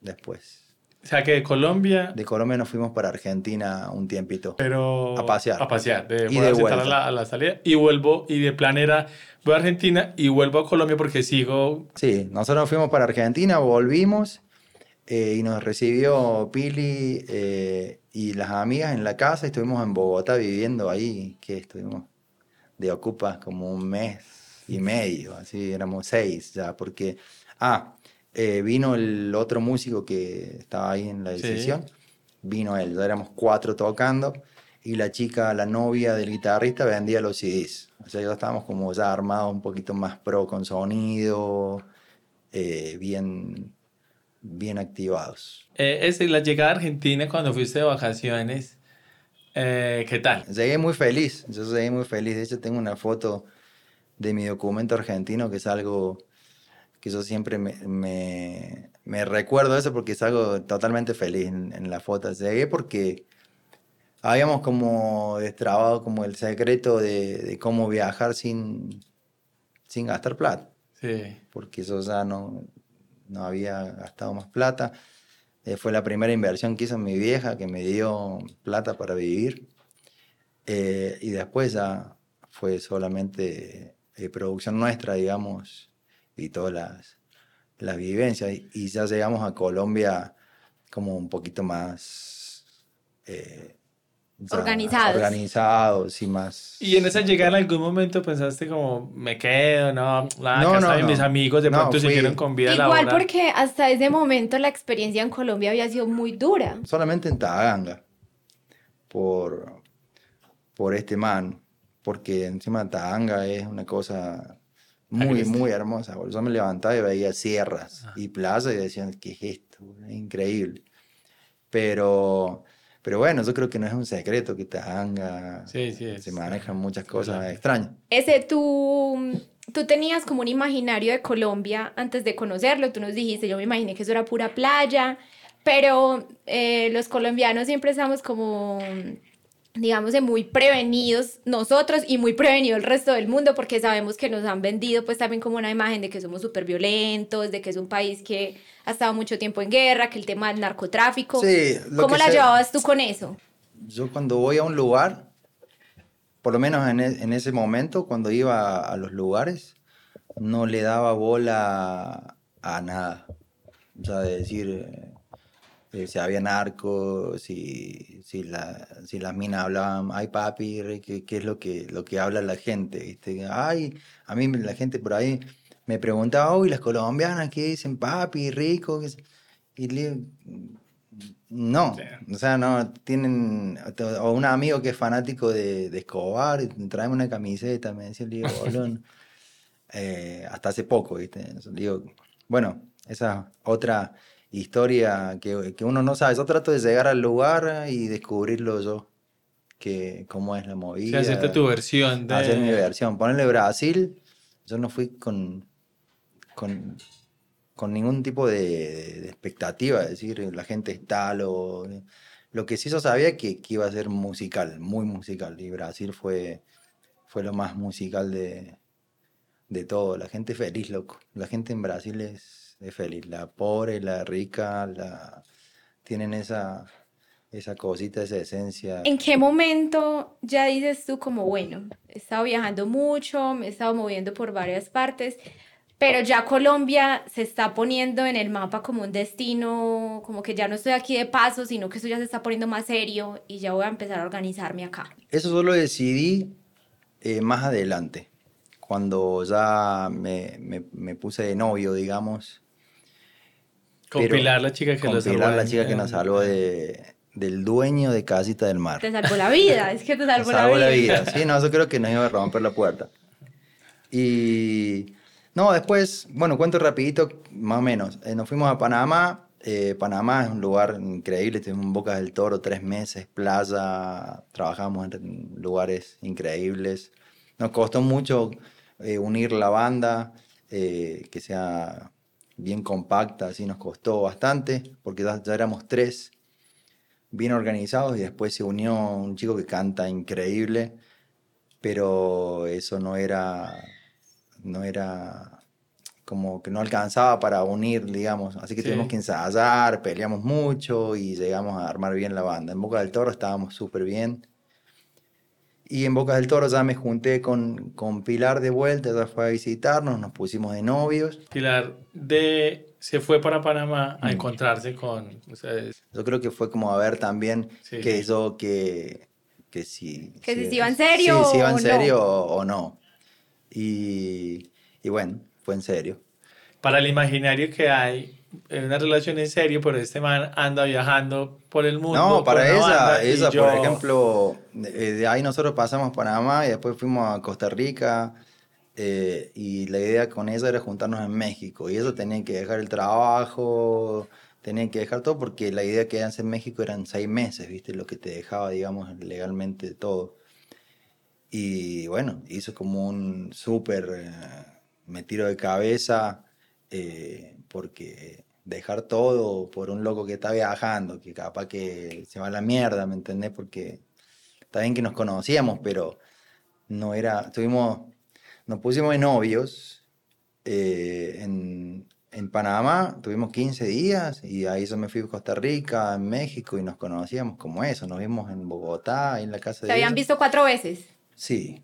después. O sea, que de Colombia... De Colombia nos fuimos para Argentina un tiempito. Pero... A pasear. A pasear. De, y de vuelta. A la, a la salida. Y vuelvo, y de plan era, voy a Argentina y vuelvo a Colombia porque sigo... Sí, nosotros nos fuimos para Argentina, volvimos eh, y nos recibió Pili eh, y las amigas en la casa. Estuvimos en Bogotá viviendo ahí, que estuvimos de ocupas como un mes y medio, así éramos seis ya, porque... Ah, eh, vino el otro músico que estaba ahí en la decisión, vino él, ya éramos cuatro tocando y la chica, la novia del guitarrista vendía los CDs. O sea, ya estábamos como ya armados un poquito más pro con sonido, eh, bien, bien activados. Eh, es la llegada a Argentina cuando fuiste de vacaciones. Eh, ¿Qué tal? Llegué muy feliz, yo llegué muy feliz. De hecho, tengo una foto de mi documento argentino que es algo que yo siempre me, me, me recuerdo eso porque es algo totalmente feliz en, la foto. Llegué porque habíamos como destrabado como el secreto de, de, cómo viajar sin, sin gastar plata. Sí. Porque eso ya no, no había gastado más plata. Eh, fue la primera inversión que hizo mi vieja, que me dio plata para vivir. Eh, y después ya fue solamente eh, producción nuestra, digamos, y todas las, las vivencias. Y ya llegamos a Colombia como un poquito más... Eh, organizados. Organizados y más... ¿Y en esa llegada en algún momento pensaste como, me quedo, no, la no, no, mis amigos de pronto se siguieron con vida Igual porque hasta ese momento la experiencia en Colombia había sido muy dura. Solamente en Taganga, por, por este man, porque encima Taganga es una cosa muy, muy hermosa. Yo me levantaba y veía sierras y plazas y decían, ¿qué es esto? Es increíble. Pero, pero bueno, yo creo que no es un secreto que Tanga sí, sí, se manejan muchas cosas extrañas. Ese, tú, tú tenías como un imaginario de Colombia antes de conocerlo, tú nos dijiste, yo me imaginé que eso era pura playa, pero eh, los colombianos siempre estamos como digamos, de muy prevenidos nosotros y muy prevenido el resto del mundo porque sabemos que nos han vendido pues también como una imagen de que somos súper violentos, de que es un país que ha estado mucho tiempo en guerra, que el tema del narcotráfico. Sí, ¿Cómo la llevabas tú con eso? Yo cuando voy a un lugar, por lo menos en, e, en ese momento, cuando iba a, los lugares, no le daba bola a nada. O sea, de decir, eh, si había narcos, si, si, la, si las minas hablaban, ay papi, ¿qué, qué es lo que, lo que habla la gente? ¿viste? Ay, a mí la gente por ahí me preguntaba, uy, las colombianas, ¿qué dicen papi, rico? Y le no, o sea, no, tienen, o un amigo que es fanático de, de Escobar, traeme una camiseta, me decía, le digo, eh, hasta hace poco, ¿viste? digo, bueno, esa otra historia que, que, uno no sabe. Yo trato de llegar al lugar y descubrirlo yo, que cómo es la movida. Sí, hacerte tu versión. De... Hacer mi versión. Ponerle Brasil, yo no fui con, con, con ningún tipo de, de, expectativa, es decir, la gente está lo... Lo que sí yo sabía que, que iba a ser musical, muy musical, y Brasil fue, fue lo más musical de, de todo. La gente feliz, loco. La gente en Brasil es es feliz. La pobre, la rica, la... tienen esa, esa cosita, esa esencia. ¿En qué momento ya dices tú como, bueno, he estado viajando mucho, me he estado moviendo por varias partes, pero ya Colombia se está poniendo en el mapa como un destino, como que ya no estoy aquí de paso, sino que eso ya se está poniendo más serio y ya voy a empezar a organizarme acá? Eso solo decidí eh, más adelante, cuando ya me, me, me, puse de novio, digamos, con Pilar, la chica que nos salvó. la chica que nos salvó de, del dueño de Casita del Mar. Te salvó la vida, es que te salvó, la, vida. la vida. Sí, no, yo creo que nos iba a romper la puerta. Y no, después, bueno, cuento rapidito, más o menos. Eh, nos fuimos a Panamá. Eh, Panamá es un lugar increíble, estuvimos en Bocas del Toro tres meses, playa, trabajamos en lugares increíbles. Nos costó mucho eh, unir la banda, que sea bien compacta, así nos costó bastante, porque ya, éramos tres bien organizados y después se unió un chico que canta increíble, pero eso no era, no era como que no alcanzaba para unir, digamos. Así que tuvimos que ensayar, peleamos mucho y llegamos a armar bien la banda. En Boca del Toro estábamos súper bien. Y en Boca del Toro ya me junté con, con Pilar de vuelta, ya fue a visitarnos, nos pusimos de novios. Pilar de, se fue para Panamá a mm. encontrarse con ustedes. Yo creo que fue como a ver también que eso que, que si... Que si, iba en serio si iba en serio o no. Y, y bueno, fue en serio. Para el imaginario que hay, en una relación en serio, pero este man anda viajando por el mundo. No, para esa, esa por ejemplo, de ahí nosotros pasamos Panamá y después fuimos a Costa Rica. Eh, y la idea con ella era juntarnos en México. Y eso tenía que dejar el trabajo, tenían que dejar todo, porque la idea que en México eran seis meses, ¿viste? Lo que te dejaba, digamos, legalmente todo. Y bueno, hizo como un súper. Eh, me tiro de cabeza eh, porque dejar todo por un loco que está viajando, que capaz que se va a la mierda, ¿me entendés? Porque está bien que nos conocíamos, pero no era, tuvimos, nos pusimos de novios eh, en, en, Panamá, tuvimos 15 días y ahí yo me fui a Costa Rica, en México y nos conocíamos como eso, nos vimos en Bogotá, en la casa de... ¿Se habían visto cuatro veces? Sí,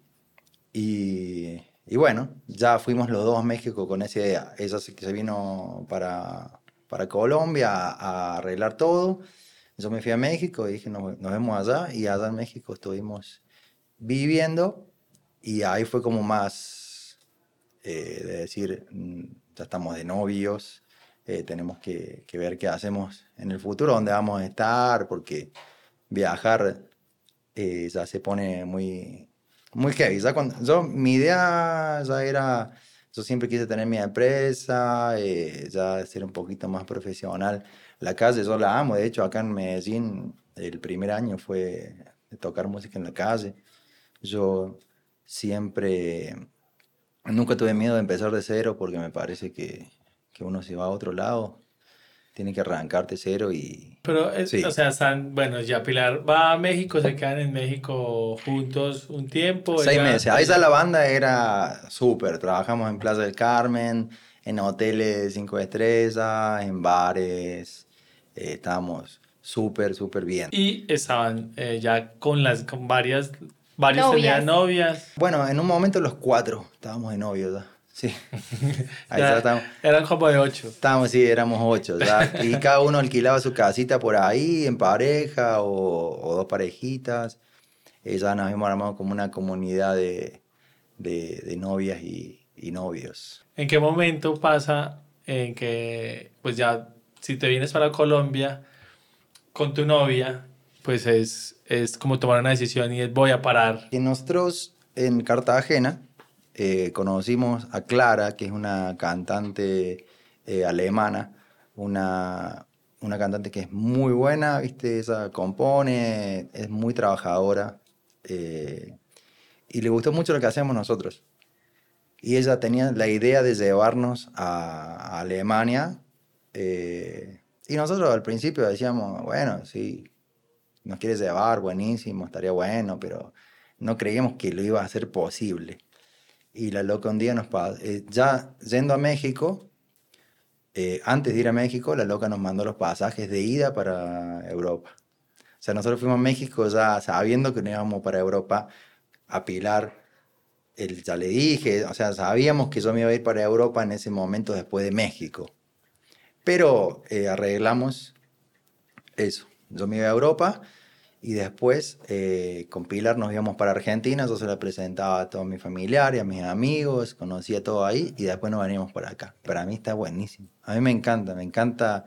y y bueno, ya fuimos los dos a México con esa idea. Ella se, se vino para, para Colombia a, arreglar todo. Yo me fui a México y dije, nos, nos, vemos allá. Y allá en México estuvimos viviendo. Y ahí fue como más eh, de decir, mm, ya estamos de novios. Eh, tenemos que, que, ver qué hacemos en el futuro, dónde vamos a estar, porque viajar eh, ya se pone muy, muy heavy. cuando, yo, mi idea ya era, yo siempre quise tener mi empresa, eh, ya ser un poquito más profesional. La calle yo la amo, de hecho acá en Medellín el primer año fue de tocar música en la calle. Yo siempre, nunca tuve miedo de empezar de cero porque me parece que, que uno se va a otro lado tiene que arrancarte cero y... Pero, o sea, están, bueno, ya Pilar va a México, se quedan en México juntos un tiempo. Seis meses. Ahí está la banda era súper. Trabajamos en Plaza del Carmen, en hoteles cinco estrellas, en bares. Eh, estábamos súper, súper bien. Y estaban eh, ya con las, con varias, varias novias. novias. Bueno, en un momento los cuatro estábamos de novios ya. Sí. Ahí ya, Eran como de ocho. Estábamos, sí, éramos ocho. Y cada uno alquilaba su casita por ahí, en pareja o, dos parejitas. Y ya nos hemos armado como una comunidad de, de, novias y, y, novios. ¿En qué momento pasa en que, pues ya, si te vienes para Colombia con tu novia, pues es, es como tomar una decisión y es voy a parar? Y nosotros en Cartagena eh, conocimos a Clara, que es una cantante eh, alemana, una, una cantante que es muy buena, ¿viste? Esa compone, es muy trabajadora. Eh, y le gustó mucho lo que hacemos nosotros. Y ella tenía la idea de llevarnos a, Alemania. y nosotros al principio decíamos, bueno, sí, nos quieres llevar, buenísimo, estaría bueno, pero no creíamos que lo iba a hacer posible. Y la loca un día nos eh, ya yendo a México, eh, antes de ir a México, la loca nos mandó los pasajes de ida para Europa. O sea, nosotros fuimos a México ya sabiendo que no íbamos para Europa a Pilar. El, ya le dije, o sea, sabíamos que yo me iba a ir para Europa en ese momento después de México. Pero eh, arreglamos eso. Yo me iba a Europa y después, eh, con Pilar nos íbamos para Argentina, yo se la presentaba a todos mis familiares, a mis amigos, conocía todo ahí y después nos veníamos para acá. Para mí está buenísimo. A mí me encanta, me encanta.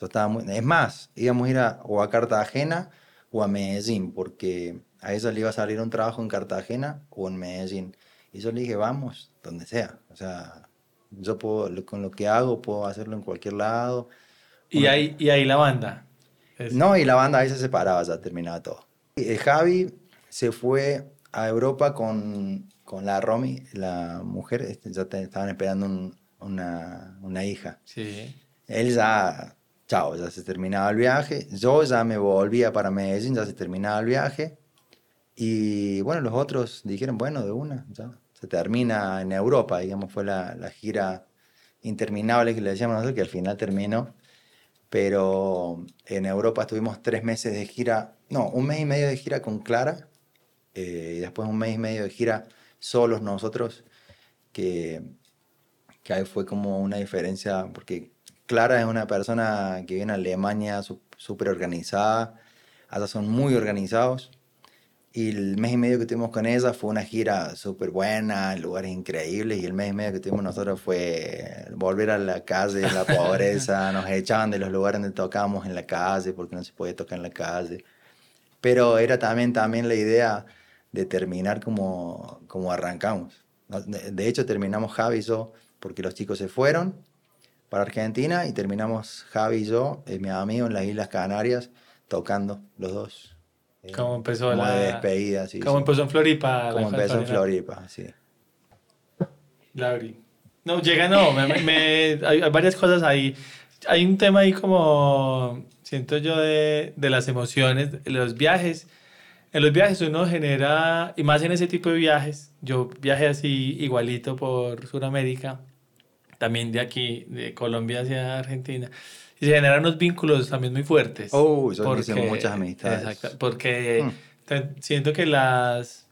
Yo estaba muy... Es más, íbamos a ir a, o a Cartagena o a Medellín, porque a ella le iba a salir un trabajo en Cartagena o en Medellín. Y yo le dije, vamos, donde sea. O sea, yo puedo, con lo que hago puedo hacerlo en cualquier lado. ¿Y, ahí, y ahí la banda? No, y la banda ahí se separaba, ya terminaba todo. Y Javi se fue a Europa con, con la Romy, la mujer, este, ya estaban esperando una, una, hija. Sí. Él ya, chao, ya se terminaba el viaje. Yo ya me volvía para Medellín, ya se terminaba el viaje. Y bueno, los otros dijeron, bueno, de una, ya se termina en Europa, digamos, fue la, la gira interminable que le decíamos nosotros, que al final terminó. Pero en Europa estuvimos tres meses de gira, no, un mes y medio de gira con Clara, eh, y después un mes y medio de gira solos nosotros, que, que ahí fue como una diferencia, porque Clara es una persona que viene a Alemania súper organizada, allá son muy organizados, y el mes y medio que tuvimos con ella fue una gira súper buena, lugares increíbles. Y el mes y medio que tuvimos nosotros fue volver a la calle, la pobreza. Nos echaban de los lugares donde tocábamos en la calle porque no se podía tocar en la calle. Pero era también, también la idea de terminar como, como arrancamos. De hecho, terminamos Javi y yo porque los chicos se fueron para Argentina y terminamos Javi y yo, eh, mi amigo, en las Islas Canarias, tocando los dos. Eh, ¿Cómo empezó como la de despedida, sí. ¿Cómo empezó en Floripa? Como empezó en Floripa, sí. Lauri. No, llega no, me, hay, varias cosas ahí. Hay un tema ahí como, siento yo, de, de las emociones, los viajes. En los viajes uno genera, y más en ese tipo de viajes, yo viajé así igualito por Sudamérica, también de aquí, de Colombia hacia Argentina y se generan unos vínculos también muy fuertes. Oh, eso porque, muchas amistades. Exacto, porque hmm. siento que las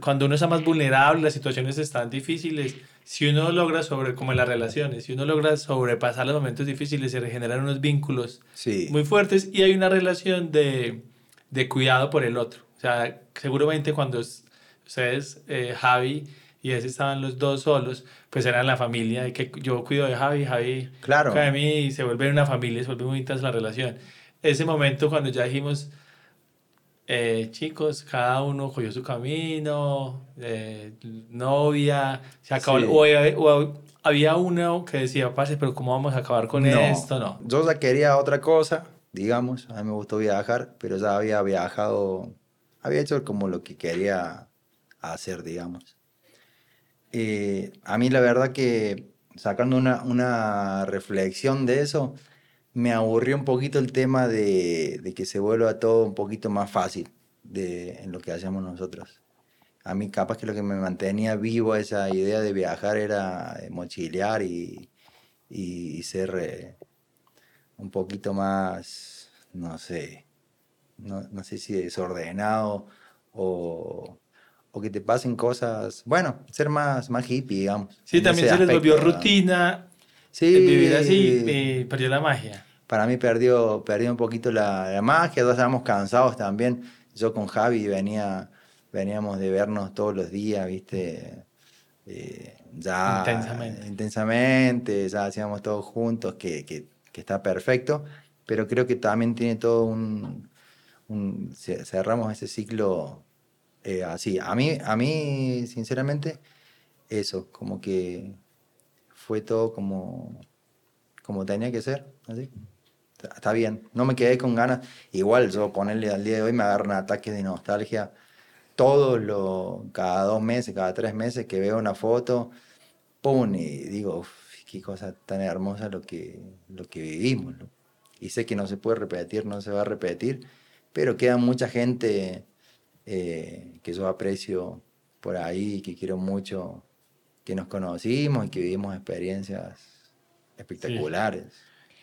cuando uno está más vulnerable, las situaciones están difíciles, si uno logra sobre, como en las relaciones, si uno logra sobrepasar los momentos difíciles, se regeneran unos vínculos muy fuertes y hay una relación de, de, cuidado por el otro. O sea, seguramente cuando ustedes, eh, Javi y ese estaban los dos solos, pues eran la familia, que yo cuido de Javi, Javi claro. de mí y se vuelve una familia, se vuelve muy intensa la relación. Ese momento cuando ya dijimos, eh, chicos, cada uno cogió su camino, eh, novia, se acabó, o, había uno que decía, pase, pero ¿cómo vamos a acabar con esto? No. Yo ya quería otra cosa, digamos, a mí me gustó viajar, pero ya había viajado, había hecho como lo que quería hacer, digamos. Eh, a mí la verdad que sacando una, una, reflexión de eso, me aburrió un poquito el tema de, que se vuelva todo un poquito más fácil de, en lo que hacemos nosotros. A mí capaz que lo que me mantenía vivo esa idea de viajar era mochilear y, y ser eh, un poquito más, no sé, no sé si desordenado o, o que te pasen cosas, bueno, ser más, más hippie, digamos. Sí, también se les volvió rutina sí, vivir así, y perdió la magia. Para mí perdió, perdió un poquito la, la magia, todos estábamos cansados también. Yo con Javi venía, veníamos de vernos todos los días, viste, eh, ya intensamente. intensamente, ya hacíamos todos juntos, que, que, que, está perfecto, pero creo que también tiene todo un, un cerramos ese ciclo eh, así. A mí, a mí, sinceramente, eso, como que fue todo como, como tenía que ser, así. Está bien, no me quedé con ganas. Igual yo ponerle al día de hoy me agarran ataques de nostalgia. Todos los, cada dos meses, cada tres meses que veo una foto, pum, digo, qué cosa tan hermosa lo que, lo que vivimos. Y sé que no se puede repetir, no se va a repetir, pero queda mucha gente eh, que yo aprecio por ahí, que quiero mucho, que nos conocimos y que vivimos experiencias espectaculares.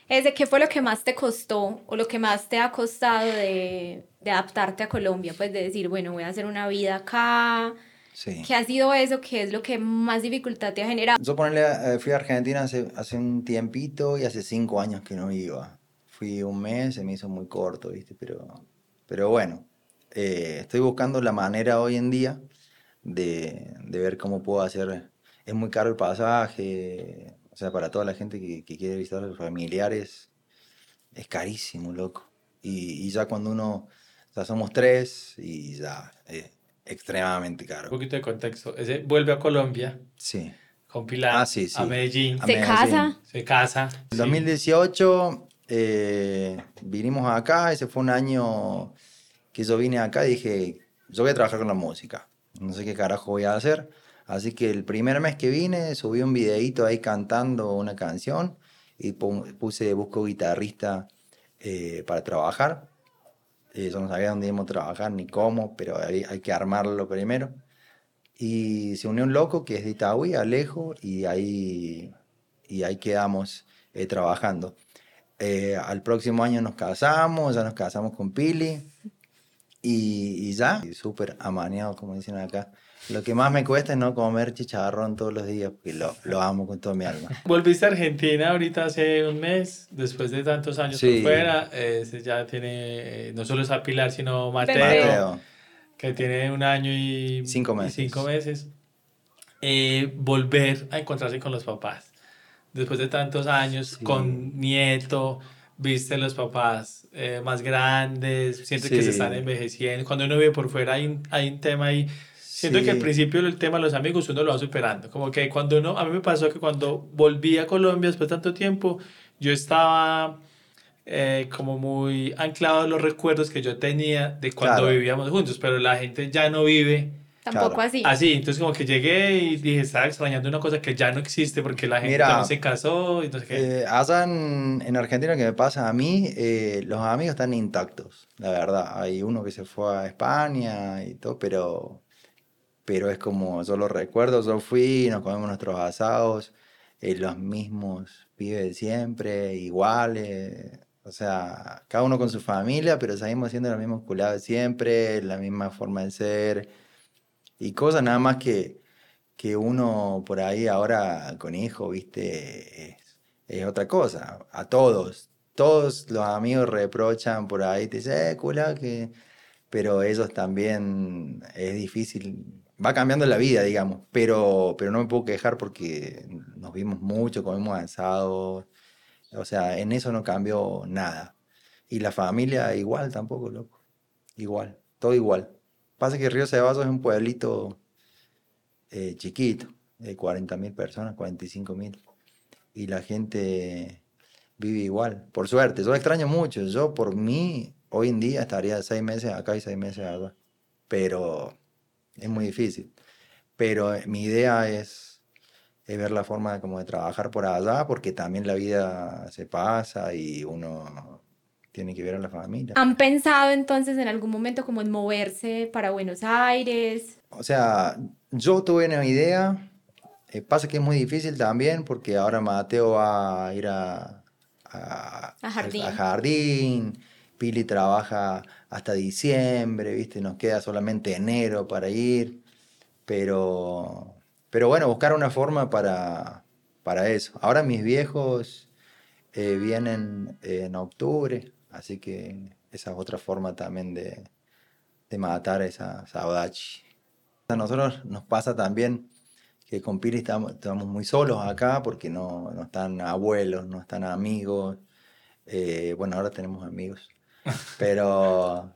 ¿Ese qué fue lo que más te costó o lo que más te ha costado de, de adaptarte a Colombia? Pues de decir, bueno, voy a hacer una vida acá. Sí. ¿Qué ha sido eso? ¿Qué es lo que más dificultad te ha generado? Yo ponerle, eh, fui a Argentina hace, hace un tiempito y hace cinco años que no iba. Fui un mes, se me hizo muy corto, ¿viste? Pero, pero bueno, eh, estoy buscando la manera hoy en día de, de, ver cómo puedo hacer. Es muy caro el pasaje, o sea, para toda la gente que, que quiere visitar a sus familiares, es carísimo, loco. Y, y, ya cuando uno, ya somos tres y ya es extremadamente caro. Un poquito de contexto. Ese vuelve a Colombia. Sí. Con Pilar. Ah, sí, sí. A Medellín. ¿Se casa? Se casa. En 2018 eh, vinimos acá, ese fue un año que yo vine acá y dije, yo voy a trabajar con la música, no sé qué carajo voy a hacer. Así que el primer mes que vine subí un videito ahí cantando una canción y puse busco guitarrista eh, para trabajar. Eh, yo no sabía dónde íbamos a trabajar ni cómo, pero hay, hay, que armarlo primero. Y se unió un loco que es de Itaúi, Alejo, y ahí y ahí quedamos eh, trabajando. Eh, al próximo año nos casamos, ya nos casamos con Pili y, y ya, súper amaneado, como dicen acá. Lo que más me cuesta es no comer chicharrón todos los días, porque lo, lo amo con toda mi alma. Volviste a Argentina ahorita hace un mes, después de tantos años por fuera. Eh, ya tiene, no solo es a Pilar, sino Mateo, que tiene un año y cinco meses. cinco meses. Eh, volver a encontrarse con los papás. Después de tantos años, con nieto, viste los papás eh, más grandes, sientes que se están envejeciendo. Cuando uno vive por fuera hay hay un tema ahí Siento que al principio el tema de los amigos uno lo va superando. Como que cuando uno, a mí me pasó que cuando volví a Colombia después de tanto tiempo, yo estaba eh, como muy anclado en los recuerdos que yo tenía de cuando vivíamos juntos, pero la gente ya no vive. Tampoco así. Así, entonces como que llegué y dije, estaba extrañando una cosa que ya no existe porque la gente no se casó y no sé qué. Eh, allá en, en, Argentina, que me pasa a mí, eh, los amigos están intactos, la verdad. Hay uno que se fue a España y todo, pero pero es como, yo lo recuerdo, yo fui, nos comemos nuestros asados, eh, los mismos pibes de siempre, iguales, o sea, cada uno con su familia, pero seguimos siendo los mismos culados siempre, la misma forma de ser, y cosas nada más que, que uno por ahí ahora con hijo, viste, es, otra cosa, a todos, todos los amigos reprochan por ahí, te dicen, eh, culado, que... Pero ellos también es difícil va cambiando la vida, digamos, pero, pero no me puedo quejar porque nos vimos mucho, comimos avanzado, o sea, en eso no cambió nada. Y la familia igual tampoco, loco, igual, todo igual. Pasa que Río Cebaso es un pueblito eh, chiquito, de 40 mil personas, 45 mil, y la gente vive igual, por suerte. Yo extraño mucho, yo por mí hoy en día estaría seis meses acá y seis meses allá, pero es muy difícil. Pero eh, mi idea es, ver la forma como de trabajar por allá, porque también la vida se pasa y uno tiene que ver a la familia. ¿Han pensado entonces en algún momento como en moverse para Buenos Aires? O sea, yo tuve una idea, eh, pasa que es muy difícil también porque ahora Mateo va a ir a, a, jardín. a jardín, Pili trabaja hasta diciembre, ¿viste? Nos queda solamente enero para ir, pero, pero bueno, buscar una forma para, para eso. Ahora mis viejos eh, vienen en octubre, así que esa es otra forma también de, de matar esa saudade. A nosotros nos pasa también que con Pili estamos, estamos muy solos acá porque no, no están abuelos, no están amigos. Eh, bueno, ahora tenemos amigos pero,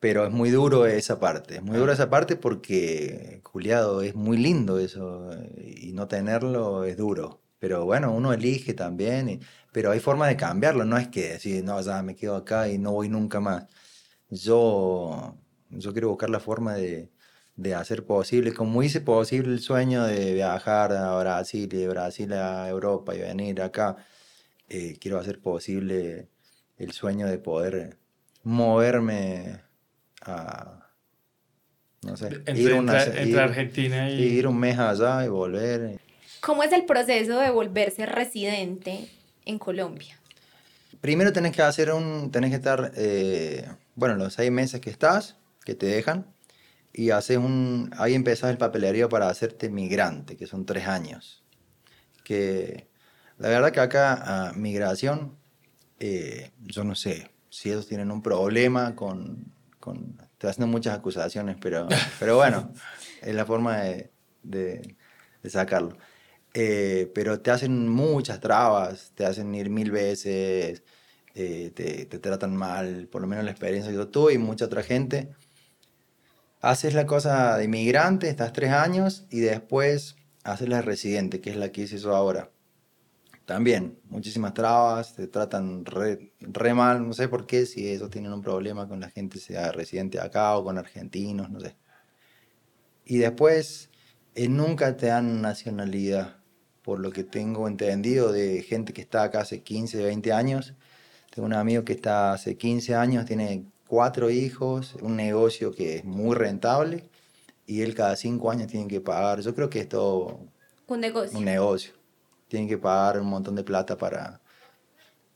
pero es muy duro esa parte. Es muy duro esa parte porque, culiado, es muy lindo eso. Y no tenerlo es duro. Pero bueno, uno elige también. Pero hay forma de cambiarlo. No es que decir, no, ya me quedo acá y no voy nunca más. Yo, yo quiero buscar la forma de, de hacer posible, como hice posible el sueño de viajar a Brasil y de Brasil a Europa y venir acá, eh, quiero hacer posible el sueño de poder moverme a, no sé, ir, una, entre Argentina y... ir un mes allá y volver. ¿Cómo es el proceso de volverse residente en Colombia? Primero tenés que hacer un, tenés que estar, eh, bueno, los seis meses que estás, que te dejan, y haces un, ahí empezás el papelerío para hacerte migrante, que son tres años. Que la verdad que acá migración eh, yo no sé si ellos tienen un problema con, con estoy haciendo muchas acusaciones, pero, pero bueno, es la forma de, de, sacarlo. Eh, pero te hacen muchas trabas, te hacen ir mil veces, eh, te, te, tratan mal, por lo menos la experiencia que yo tuve y mucha otra gente. Haces la cosa de inmigrante, estás tres años y después haces la residente, que es la que hice yo ahora también muchísimas trabas, te tratan re, mal, no sé por qué, si ellos tienen un problema con la gente, sea residente acá o con argentinos, no sé. Y después, eh, nunca te dan nacionalidad, por lo que tengo entendido de gente que está acá hace 15, 20 años. Tengo un amigo que está hace 15 años, tiene cuatro hijos, un negocio que es muy rentable y él cada cinco años tiene que pagar. Yo creo que es todo un negocio. Un negocio tienen que pagar un montón de plata para,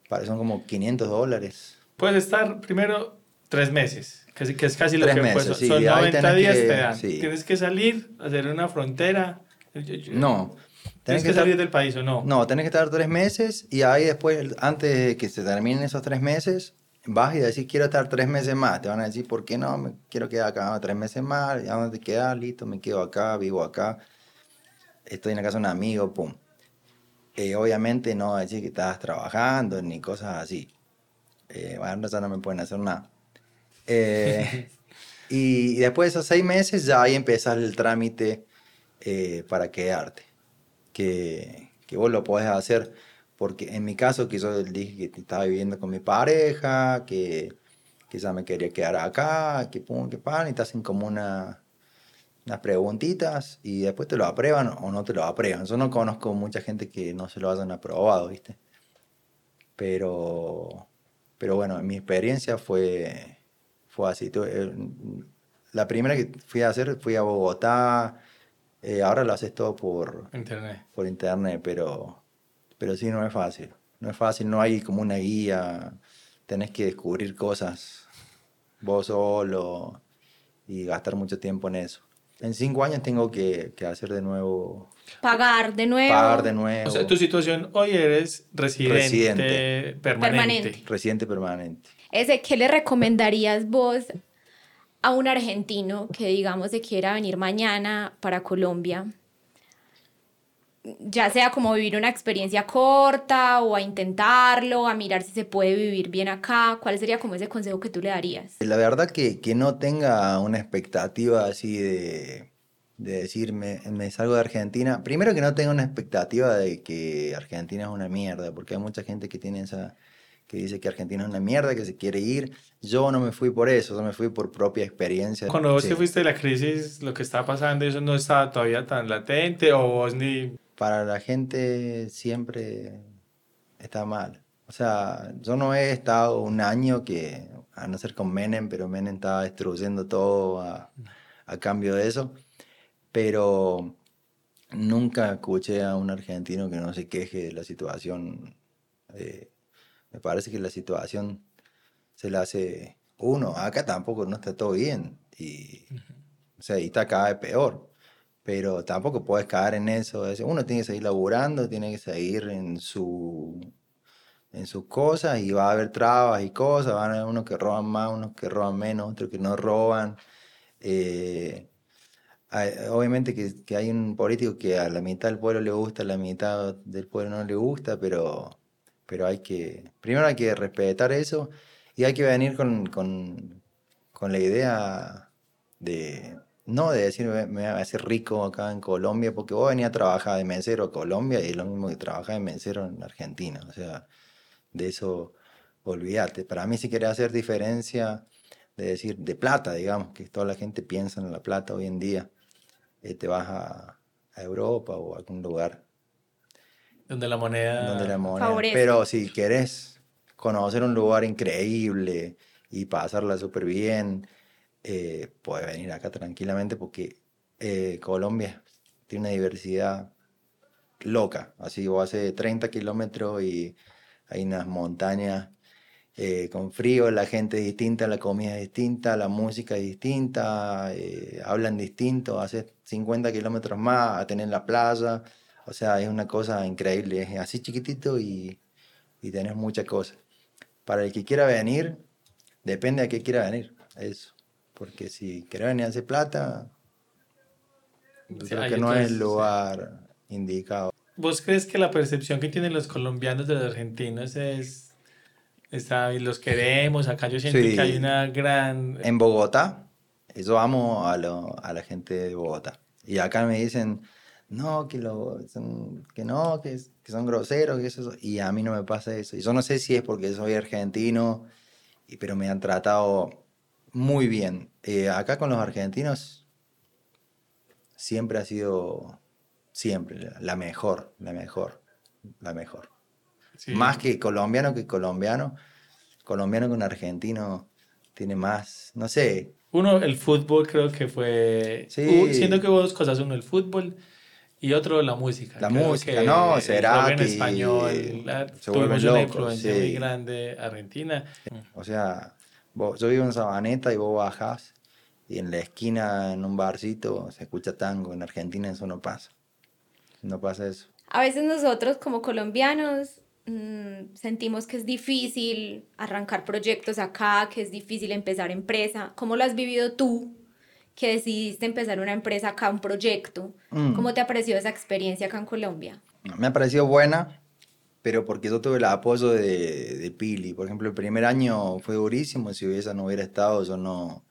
para son como 500 dólares. Puedes estar primero tres meses, que, que es casi lo que meses, son 90 días te dan. Tienes que salir, hacer una frontera. no. ¿Tienes que, salir del país o no? No, tienes que estar tres meses y ahí después, antes de que se terminen esos tres meses, vas y decís quiero estar tres meses más. Te van a decir, ¿por qué no? Me quiero quedar acá tres meses más. ¿A dónde te quedas? Listo, me quedo acá, vivo acá. Estoy en la casa de un amigo, pum. Eh, obviamente no decir que estás trabajando ni cosas así. Eh, bueno, ya no me pueden hacer nada. Eh, y, después de esos seis meses ya ahí empieza el trámite eh, para quedarte. Que, que vos lo podés hacer porque en mi caso, que yo dije que estaba viviendo con mi pareja, que, que ya me quería quedar acá, que pum, que pan, y te hacen como una, unas preguntitas y después te lo aprueban o no te lo aprueban. Yo no conozco mucha gente que no se lo hayan aprobado, ¿viste? Pero, pero bueno, mi experiencia fue, fue así. Eh, la primera que fui a hacer fui a Bogotá, eh, ahora lo haces todo por internet. Por internet, pero pero sí, no es fácil. No es fácil, no hay como una guía. Tenés que descubrir cosas vos solo y gastar mucho tiempo en eso. En cinco años tengo que, que hacer de nuevo. Pagar de nuevo. Pagar de nuevo. O sea, tu situación hoy eres residente, permanente. Residente permanente. Ese, ¿qué le recomendarías vos a un argentino que digamos se quiera venir mañana para Colombia? ya sea como vivir una experiencia corta o a intentarlo, a mirar si se puede vivir bien acá, ¿cuál sería como ese consejo que tú le darías? La verdad que, que no tenga una expectativa así de, de decir me, me, salgo de Argentina. Primero que no tenga una expectativa de que Argentina es una mierda, porque hay mucha gente que tiene esa que dice que Argentina es una mierda, que se quiere ir. Yo no me fui por eso, yo me fui por propia experiencia. Cuando vos te fuiste de la crisis, lo que estaba pasando, eso no estaba todavía tan latente o vos ni para la gente siempre está mal. O sea, yo no he estado un año que, a no ser con Menem, pero Menem estaba destruyendo todo a, cambio de eso. Pero nunca escuché a un argentino que no se queje de la situación. Eh, me parece que la situación se la hace uno. Acá tampoco no está todo bien. Y, o sea, y está cada vez peor pero tampoco puedes caer en eso. Uno tiene que seguir laburando, tiene que seguir en su en sus cosas y va a haber trabas y cosas, van a haber unos que roban más, unos que roban menos, otros que no roban. Eh, obviamente que, que, hay un político que a la mitad del pueblo le gusta, a la mitad del pueblo no le gusta, pero, pero hay que, primero hay que respetar eso y hay que venir con, con, con la idea de, no de decir me, voy a hacer rico acá en Colombia, porque vos venías a trabajar de mesero a Colombia y es lo mismo que trabajar de mesero en Argentina. O sea, de eso olvídate. Para mí si querés hacer diferencia de decir de plata, digamos, que toda la gente piensa en la plata hoy en día, eh, te vas a, Europa o a algún lugar. Donde la moneda... Donde la moneda. Pero si querés conocer un lugar increíble y pasarla súper bien, eh, puede venir acá tranquilamente porque eh, Colombia tiene una diversidad loca. Así vos hace 30 kilómetros y hay unas montañas eh, con frío, la gente es distinta, la comida es distinta, la música es distinta, hablan distinto, hace 50 kilómetros más a tener la playa. O sea, es una cosa increíble, es así chiquitito y, y tenés muchas cosas. Para el que quiera venir, depende a qué quiera venir, eso. Porque si querés venir a hacer plata, creo que no es el lugar indicado. ¿Vos crees que la percepción que tienen los colombianos de los argentinos es, está, los queremos, acá yo siento que hay una gran... En Bogotá, yo amo a, lo, a la gente de Bogotá. Y acá me dicen, no, que, lo, son, que no, que, que son groseros, que eso, y a mí no me pasa eso. Y yo no sé si es porque soy argentino, y, pero me han tratado muy bien. Eh, acá con los argentinos siempre ha sido, siempre, la mejor, la mejor, la mejor. Más que colombiano que colombiano. Colombiano con argentino tiene más, no sé. Uno, el fútbol creo que fue... Sí. siento que hubo dos cosas. Uno, el fútbol y otro la música. La música, no, será que en español tuvimos una influencia muy grande argentina. O sea, yo vivo en Sabaneta y vos bajás y en la esquina, en un barcito, se escucha tango. En Argentina eso no pasa. No pasa eso. A veces nosotros como colombianos mm, sentimos que es difícil arrancar proyectos acá, que es difícil empezar empresa. ¿Cómo lo has vivido tú que decidiste empezar una empresa acá, un proyecto? Mm. ¿Cómo te ha parecido esa experiencia acá en Colombia? Me ha parecido buena, pero porque yo tuve el apoyo de, de Pili. Por ejemplo, el primer año fue durísimo. Si ella no hubiera estado, yo no,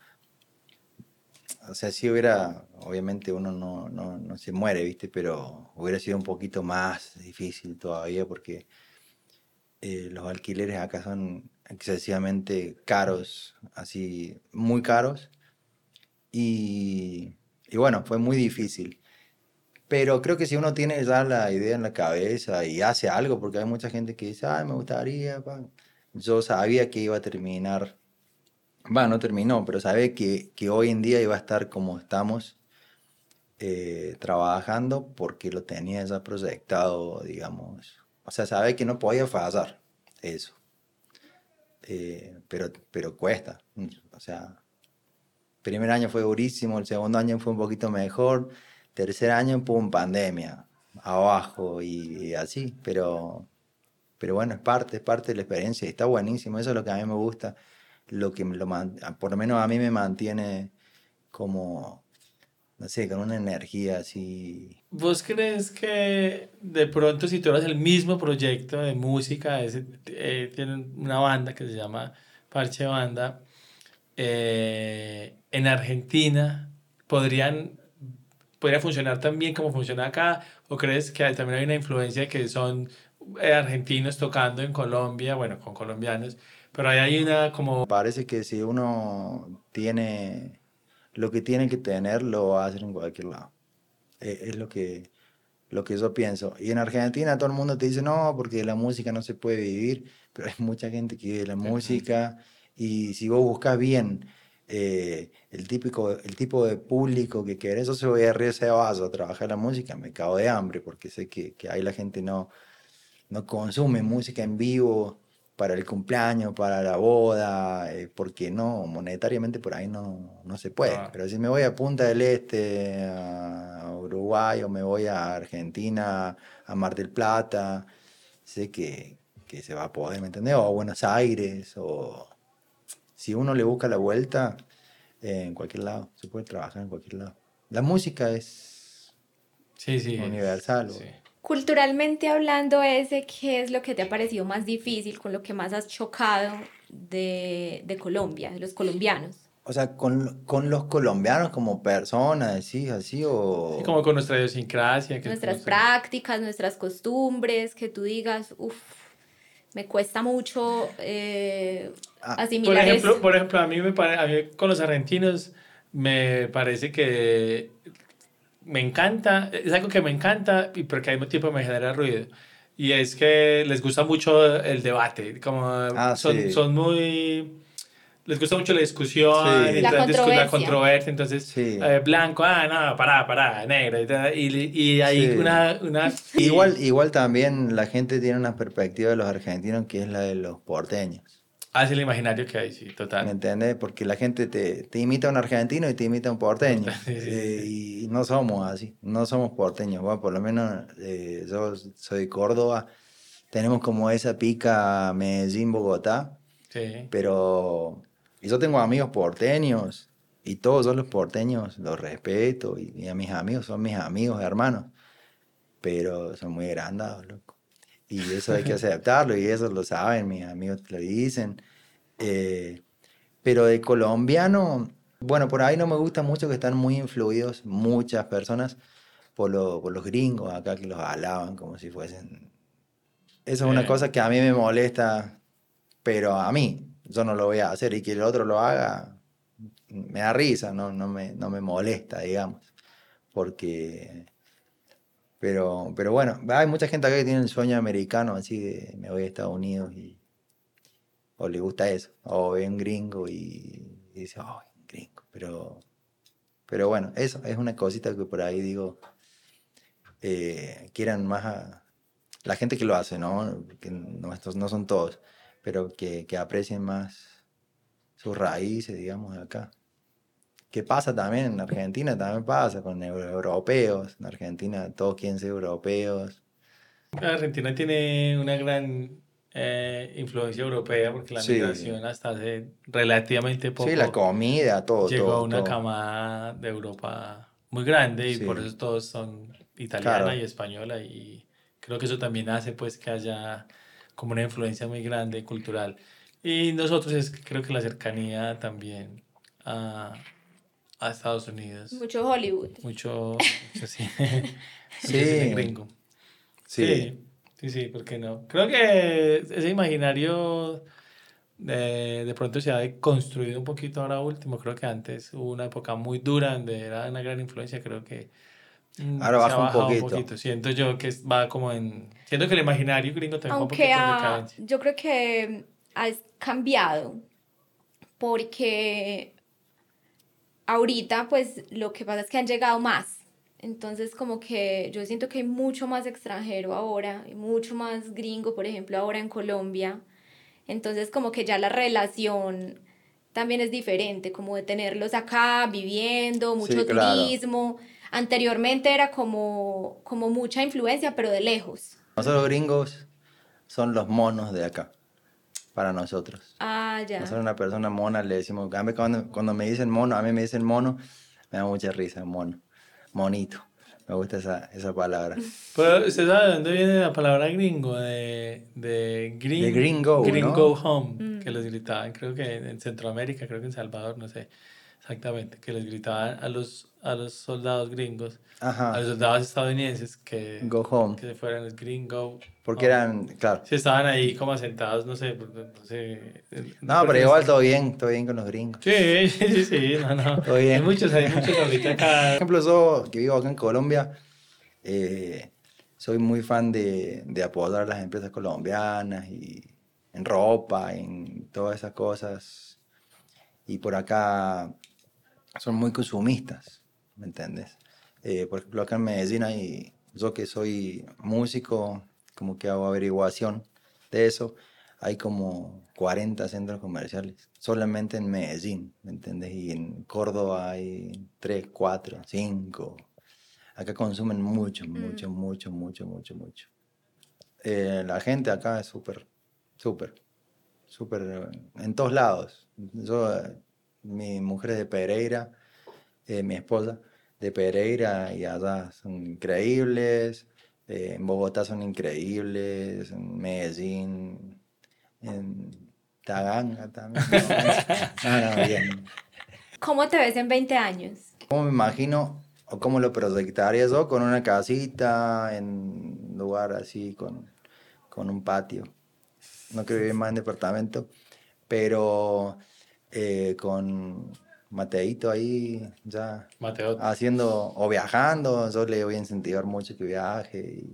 o sea, si hubiera, obviamente uno no, no, no, se muere, ¿viste? Pero hubiera sido un poquito más difícil todavía porque eh, los alquileres acá son excesivamente caros, así, muy caros. Y, y bueno, fue muy difícil. Pero creo que si uno tiene ya la idea en la cabeza y hace algo, porque hay mucha gente que dice, ay, me gustaría, yo sabía que iba a terminar va, no terminó, pero sabe que, que, hoy en día iba a estar como estamos eh, trabajando porque lo tenía ya proyectado, digamos. O sea, sabe que no podía fallar eso. Eh, pero, pero cuesta. O sea, primer año fue durísimo, el segundo año fue un poquito mejor, tercer año, pum, pandemia, abajo y, así. Pero, pero bueno, es parte, es parte de la experiencia y está buenísimo. Eso es lo que a mí me gusta lo que lo, por lo menos a mí me mantiene como, no sé, con una energía así. ¿Vos crees que de pronto si tuvieras el mismo proyecto de música, eh, tienen una banda que se llama Parche Banda, eh, en Argentina podrían podría funcionar tan bien como funciona acá? ¿O crees que también hay una influencia que son eh, argentinos tocando en Colombia, bueno, con colombianos, pero ahí hay una como... Parece que si uno tiene lo que tiene que tener, lo va a hacer en cualquier lado. E, es, lo, que, lo que yo pienso. Y en Argentina todo el mundo te dice, no, porque la música no se puede vivir, pero hay mucha gente que vive la música y si vos buscas bien eh, el, típico, el tipo de público que querés, yo se voy a ese vaso a trabajar la música, me cago de hambre porque sé que, que ahí la gente no, no consume música en vivo para el cumpleaños, para la boda, eh, porque no, monetariamente por ahí no, no se puede. Pero si me voy a Punta del Este, a Uruguay, o me voy a Argentina, a Mar del Plata, sé que, que se va a poder, ¿me entendés? O a Buenos Aires, o si uno le busca la vuelta, eh, en cualquier lado, se puede trabajar en cualquier lado. La música es sí, sí, universal. Sí. Culturalmente hablando, ese, ¿qué es lo que te ha parecido más difícil, con lo que más has chocado de, de Colombia, de los colombianos? O sea, con, con, los colombianos como personas, ¿sí? Así o... Sí, como con nuestra idiosincrasia. nuestras prácticas, nuestras costumbres, que tú digas, uff, me cuesta mucho eh, ah, asimilar por ejemplo, Por ejemplo, a mí, me a mí con los argentinos me parece que me encanta, es algo que me encanta, y porque al mismo tiempo me genera ruido. Y es que les gusta mucho el debate, como ah, son, son muy les gusta mucho la discusión, la, controversia. la, controversia. Entonces, eh, blanco, ah, no, pará, pará, negro. Y, y hay una. una igual, igual también la gente tiene una perspectiva de los argentinos que es la de los porteños. Ah, es el imaginario que hay, sí, total. ¿Me entiendes? Porque la gente te, te, imita a un argentino y te imita a un porteño. Eh, y no somos así, no somos porteños. Bueno, por lo menos eh, yo soy de Córdoba, tenemos como esa pica Medellín-Bogotá. Sí. Pero yo tengo amigos porteños y todos son los porteños los respeto y, y, a mis amigos son mis amigos, hermanos. Pero son muy agrandados, loco. Y eso hay que aceptarlo y eso lo saben, mis amigos lo dicen. Eh, pero de colombiano, bueno, por ahí no me gusta mucho que están muy influidos muchas personas por, por los gringos acá que los alaban como si fuesen... Eso es una cosa que a mí me molesta, pero a mí, yo no lo voy a hacer y que el otro lo haga, me da risa, no, no, me, no me molesta, digamos, porque pero, pero bueno, hay mucha gente acá que tiene el sueño americano, así de me voy a Estados Unidos y. O le gusta eso. O ve un gringo y, dice, oh, gringo. Pero, pero bueno, eso es una cosita que por ahí digo. eh, quieran más a la gente que lo hace, ¿no? Que no, estos no son todos, pero que, que aprecien más sus raíces, digamos, de acá. ¿Qué pasa también en Argentina? También pasa con europeos. En Argentina todos quieren ser europeos. Argentina tiene una gran eh, influencia europea porque la migración hasta hace relativamente poco. Sí, la comida, todo. Llegó a una camada de Europa muy grande y por eso todos son italiana y española y creo que eso también hace pues que haya como una influencia muy grande cultural. Y nosotros es creo que la cercanía también a, a Estados Unidos. Mucho Hollywood. Mucho, sí. sí. gringo. Sí. sí. Sí, ¿por qué no? Creo que ese imaginario de, de pronto se ha construido un poquito ahora último. Creo que antes hubo una época muy dura donde era una gran influencia. Creo que Ahora baja un poquito. Siento yo que va como en... Siento que el imaginario gringo también Aunque va un poquito Yo creo que ha cambiado porque ahorita pues lo que pasa es que han llegado más. Entonces como que yo siento que hay mucho más extranjero ahora, y mucho más gringo, por ejemplo, ahora en Colombia. Entonces como que ya la relación también es diferente, como de tenerlos acá viviendo, mucho turismo. Anteriormente era como, como mucha influencia, pero de lejos. Nosotros gringos son los monos de acá para nosotros. Ah, ya. Nosotros una persona mona le decimos, cuando, cuando me dicen mono, a mí me dicen mono, me da mucha risa, mono, monito. Me gusta esa, esa palabra. Pero, ¿usted sabe de dónde viene la palabra gringo? De, de, green, de gringo, Gringo home, mm. que los gritaban, creo que en Centroamérica, creo que en Salvador, no sé exactamente, que les gritaban a los, a los soldados gringos, a los soldados estadounidenses que, Go home. que se fueran el gringo. Porque eran, claro. Si estaban ahí como asentados, no sé, no sé. No, pero igual todo bien, todo bien con los gringos. Sí, sí, sí, no, no. Todo bien. Hay muchos, hay muchos ahorita acá. Por ejemplo, yo que vivo acá en Colombia, eh, soy muy fan de, de apoyar las empresas colombianas y en ropa, en todas esas cosas. Y por acá son muy consumistas, ¿me entiendes? Eh, por ejemplo, acá en Medellín hay, yo que soy músico, como que hago averiguación de eso, hay como 40 centros comerciales, solamente en Medellín, ¿me entiendes? Y en Córdoba hay 3, 4, 5. Acá consumen mucho, mm. mucho, mucho, mucho, mucho, mucho. Eh, la gente acá es súper, súper, súper, en todos lados. Yo mi mujer es de Pereira, eh, mi esposa de Pereira y allá son increíbles. Eh, en Bogotá son increíbles, en Medellín, en Taganga también. ¿Cómo te ves en 20 años? ¿Cómo me imagino o cómo lo proyectaría yo con una casita en un lugar así con, con un patio? No quiero vivir más en departamento, pero eh, con Mateito ahí ya haciendo o viajando. Yo le voy a incentivar mucho que viaje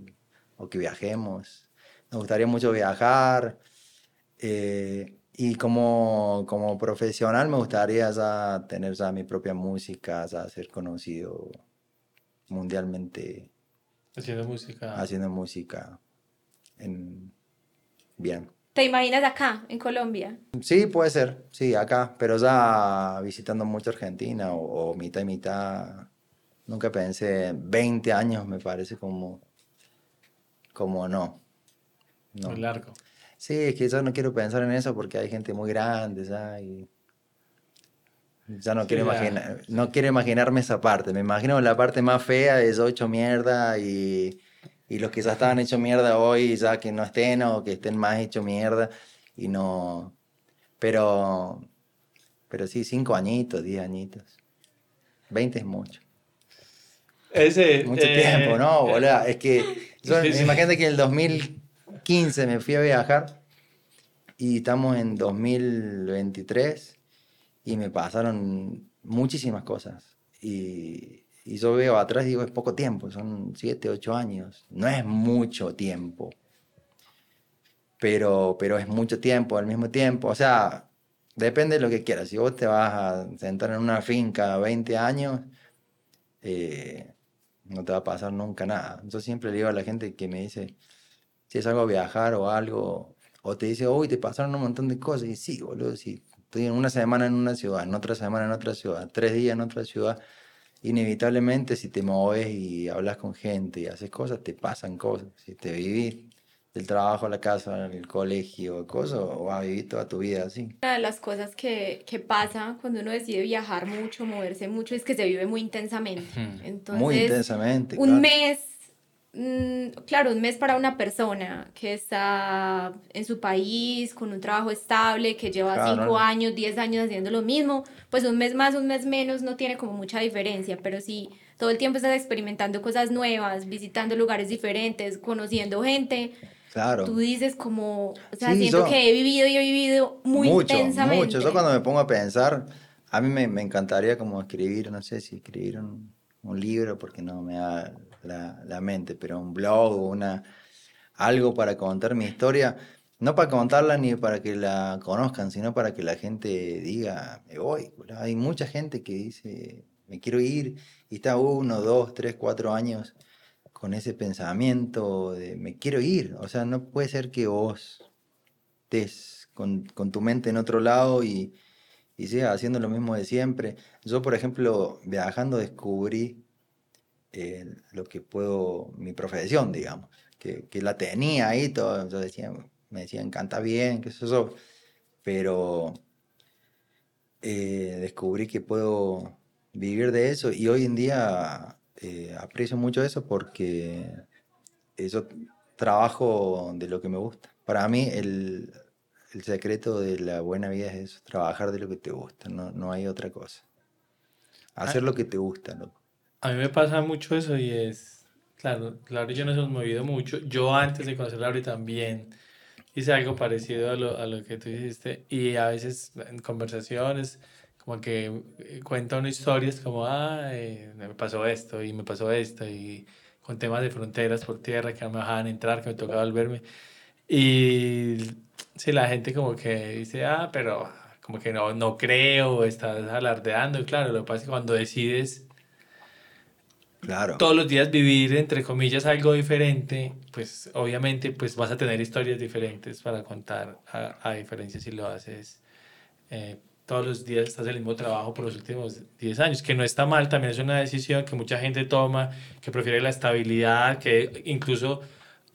o que viajemos. Me gustaría mucho viajar. Eh, y como, como profesional me gustaría ya tener ya mi propia música, ya ser conocido mundialmente. Haciendo música. Haciendo música. En, bien. ¿Te imaginas acá, en Colombia? Sí, puede ser, sí, acá, pero ya visitando mucho Argentina o, mitad y mitad. Nunca pensé, 20 años me parece como, como no. no. Muy largo. Sí, es que yo no quiero pensar en eso porque hay gente muy grande ya y ya no quiero imaginar, no quiero imaginarme esa parte. Me imagino la parte más fea de yo hecho mierda y y los que ya estaban hechos mierda hoy, ya que no estén o que estén más hechos mierda y no... Pero, pero sí, cinco añitos, diez añitos. Veinte es mucho. Ese, mucho eh, tiempo, ¿no? Eh, boludo? Es que yo, imagínate que en el 2015 me fui a viajar y estamos en 2023 y me pasaron muchísimas cosas. Y, y yo veo atrás y digo, es poco tiempo, son siete, ocho años. No es mucho tiempo. Pero, pero es mucho tiempo al mismo tiempo. O sea, depende de lo que quieras. Si vos te vas a sentar en una finca 20 años, eh, no te va a pasar nunca nada. Yo siempre le digo a la gente que me dice, si es algo viajar o algo, o te dice, hoy te pasaron un montón de cosas, y sí, boludo, sí, estoy en una semana en una ciudad, en otra semana en otra ciudad, tres días en otra ciudad, inevitablemente si te mueves y hablas con gente y haces cosas, te pasan cosas. Si te vivís del trabajo a la casa, el colegio, cosas, o vas a vivir toda tu vida así. Una de las cosas que, que pasa cuando uno decide viajar mucho, moverse mucho, es que se vive muy intensamente. Entonces, muy intensamente. Un mes Mm, claro, un mes para una persona que está en su país con un trabajo estable, que lleva cinco años, diez años haciendo lo mismo, pues un mes más, un mes menos no tiene como mucha diferencia, pero si todo el tiempo estás experimentando cosas nuevas, visitando lugares diferentes, conociendo gente, claro. tú dices como, o sea, siento que he vivido y he vivido muy mucho, intensamente. Mucho, yo cuando me pongo a pensar, a mí me, me encantaría como escribir, no sé si escribir un, un libro, porque no me da la, mente, pero un blog una, algo para contar mi historia, no para contarla ni para que la conozcan, sino para que la gente diga, me voy. Hay mucha gente que dice, me quiero ir, y está uno, dos, tres, cuatro años con ese pensamiento de me quiero ir. O sea, no puede ser que vos estés con, con tu mente en otro lado y, y sigas haciendo lo mismo de siempre. Yo, por ejemplo, viajando descubrí eh, lo que puedo, mi profesión, digamos, que, que, la tenía ahí, todo, yo decía, me decían, canta bien, qué es eso, pero eh, descubrí que puedo vivir de eso y hoy en día eh, aprecio mucho eso porque eso trabajo de lo que me gusta. Para mí el, el secreto de la buena vida es eso, trabajar de lo que te gusta, no, no hay otra cosa. Hacer ah. lo que te gusta, loco. A mí me pasa mucho eso y es, claro, claro, yo nos hemos movido mucho. Yo antes de conocer a Laura también hice algo parecido a lo, a lo que tú hiciste y a veces en conversaciones como que eh, cuenta una historia, es como, ah, me pasó esto y me pasó esto y con temas de fronteras por tierra que no me dejaban entrar, que me tocaba volverme. Y sí, la gente como que dice, ah, pero como que no, no creo, estás alardeando. Y claro, lo que pasa es que cuando decides todos los días vivir, entre comillas, algo diferente, pues obviamente pues vas a tener historias diferentes para contar, a, a diferencia si lo haces eh, todos los días, estás en el mismo trabajo por los últimos 10 años, que no está mal, también es una decisión que mucha gente toma, que prefiere la estabilidad, que incluso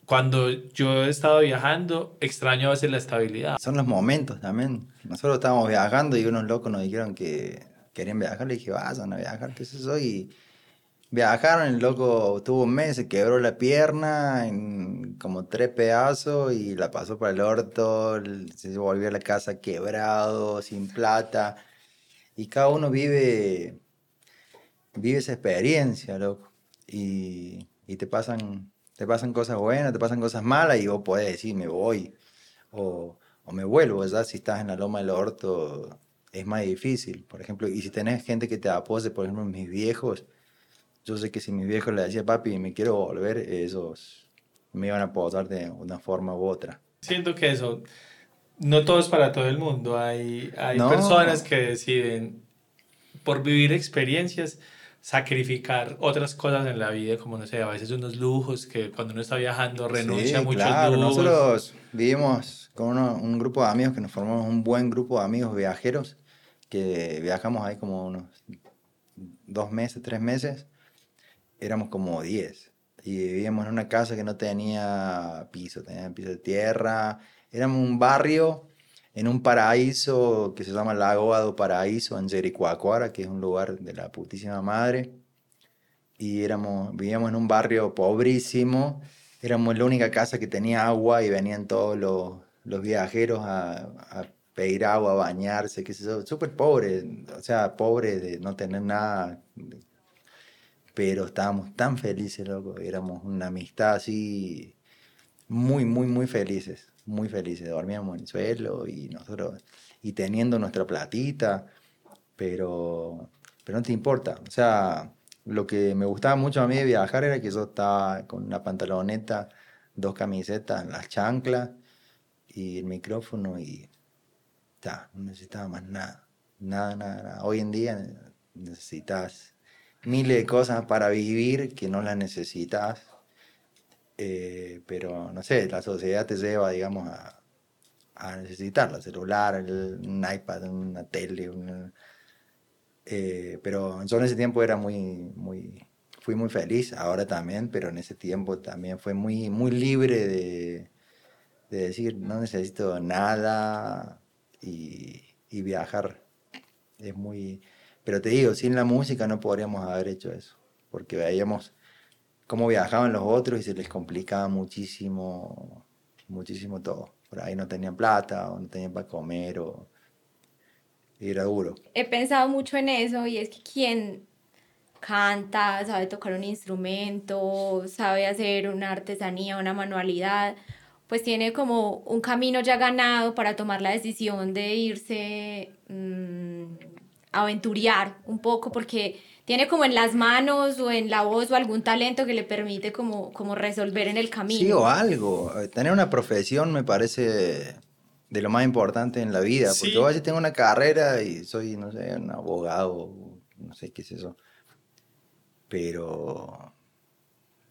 cuando yo he estado viajando, extraño a veces la estabilidad. Son los momentos también. Nosotros estábamos viajando y unos locos nos dijeron que querían viajar, le dije, vayan a viajar, ¿qué es eso? Y Viajaron, el loco tuvo un mes, se quebró la pierna en como tres pedazos y la pasó para el orto, se volvió a la casa quebrado, sin plata. Y cada uno vive, vive esa experiencia, loco. Y, y te, pasan, te pasan cosas buenas, te pasan cosas malas y vos podés decir, me voy o, o me vuelvo, ¿verdad? Si estás en la loma del orto es más difícil, por ejemplo. Y si tenés gente que te apoye, por ejemplo, mis viejos, yo sé que si mi viejo le decía, papi, me quiero volver, esos me iban a apoyar de una forma u otra. Siento que eso, no todo es para todo el mundo. Hay, hay personas que deciden, por vivir experiencias, sacrificar otras cosas en la vida, como no sé, a veces unos lujos que cuando uno está viajando renuncia a muchos claro. Nosotros vivimos con un grupo de amigos que nos formamos un buen grupo de amigos viajeros que viajamos ahí como unos dos meses, tres meses éramos como 10 y vivíamos en una casa que no tenía piso, tenía piso de tierra. Éramos un barrio en un paraíso que se llama Lago do Paraíso en Jericoacoara, que es un lugar de la putísima madre. Y éramos, vivíamos en un barrio pobrísimo. Éramos la única casa que tenía agua y venían todos los, los viajeros a, a, pedir agua, a bañarse, que súper pobre, o sea, pobre de no tener nada pero estábamos tan felices, loco, éramos una amistad así muy, muy, muy felices, muy felices, dormíamos en el suelo y nosotros, y teniendo nuestra platita, pero, pero no te importa, o sea, lo que me gustaba mucho a mí de viajar era que yo estaba con una pantaloneta, dos camisetas, las chanclas y el micrófono y ya, no necesitaba más nada, nada, nada, nada. Hoy en día necesitas miles de cosas para vivir que no las necesitas. Eh, pero no sé, la sociedad te lleva, digamos, a, a necesitarla, celular, el, un iPad, una tele, eh, pero yo en ese tiempo era muy, muy, fui muy feliz, ahora también, pero en ese tiempo también fue muy, muy libre de, de decir, no necesito nada y, y viajar. Es muy... Pero te digo, sin la música no podríamos haber hecho eso, porque veíamos cómo viajaban los otros y se les complicaba muchísimo, muchísimo todo. Por ahí no tenían plata o no tenían para comer o... Y era duro. He pensado mucho en eso y es que quien canta, sabe tocar un instrumento, sabe hacer una artesanía, una manualidad, pues tiene como un camino ya ganado para tomar la decisión de irse mm, aventurear un poco porque tiene como en las manos o en la voz o algún talento que le permite como, como resolver en el camino. Sí, o algo. Tener una profesión me parece de lo más importante en la vida. Porque yo a veces tengo una carrera y soy, no sé, un abogado, no sé qué es eso. Pero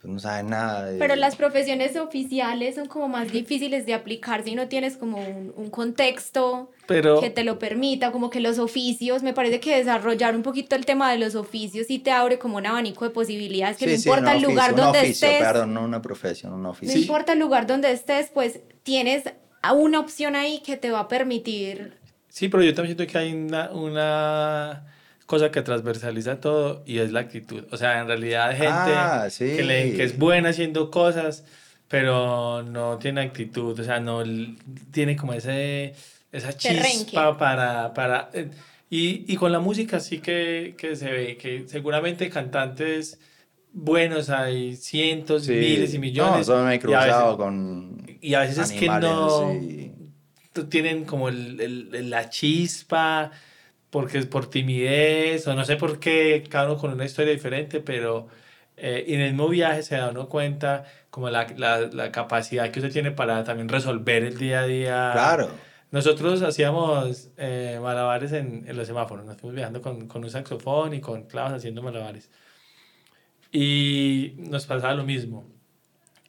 no sabes nada. De... Pero las profesiones oficiales son como más difíciles de aplicar si no tienes como un, un contexto que te lo permita, como que los oficios, me parece que desarrollar un poquito el tema de los oficios sí te abre como un abanico de posibilidades, que no importa el lugar donde oficio, estés. Perdón, no una profesión, un oficio. No importa el lugar donde estés, pues tienes una opción ahí que te va a permitir. Sí, pero yo también siento que hay una, una cosa que transversaliza todo y es la actitud. O sea, en realidad hay gente ah, que, le, que es buena haciendo cosas, pero no tiene actitud, o sea, no tiene como ese, esa chispa para... para eh, y, y, con la música sí que, que, se ve que seguramente cantantes buenos hay cientos, miles y millones. No, me he cruzado con. Y a veces es que no. Tienen como el, el, la chispa porque es por timidez o no sé por qué, cada uno con una historia diferente, pero eh, en el mismo viaje se da uno cuenta como la, la, la, capacidad que usted tiene para también resolver el día a día. Claro. Nosotros hacíamos eh, malabares en, en, los semáforos, nos fuimos viajando con, con un saxofón y con clavos haciendo malabares. Y nos pasaba lo mismo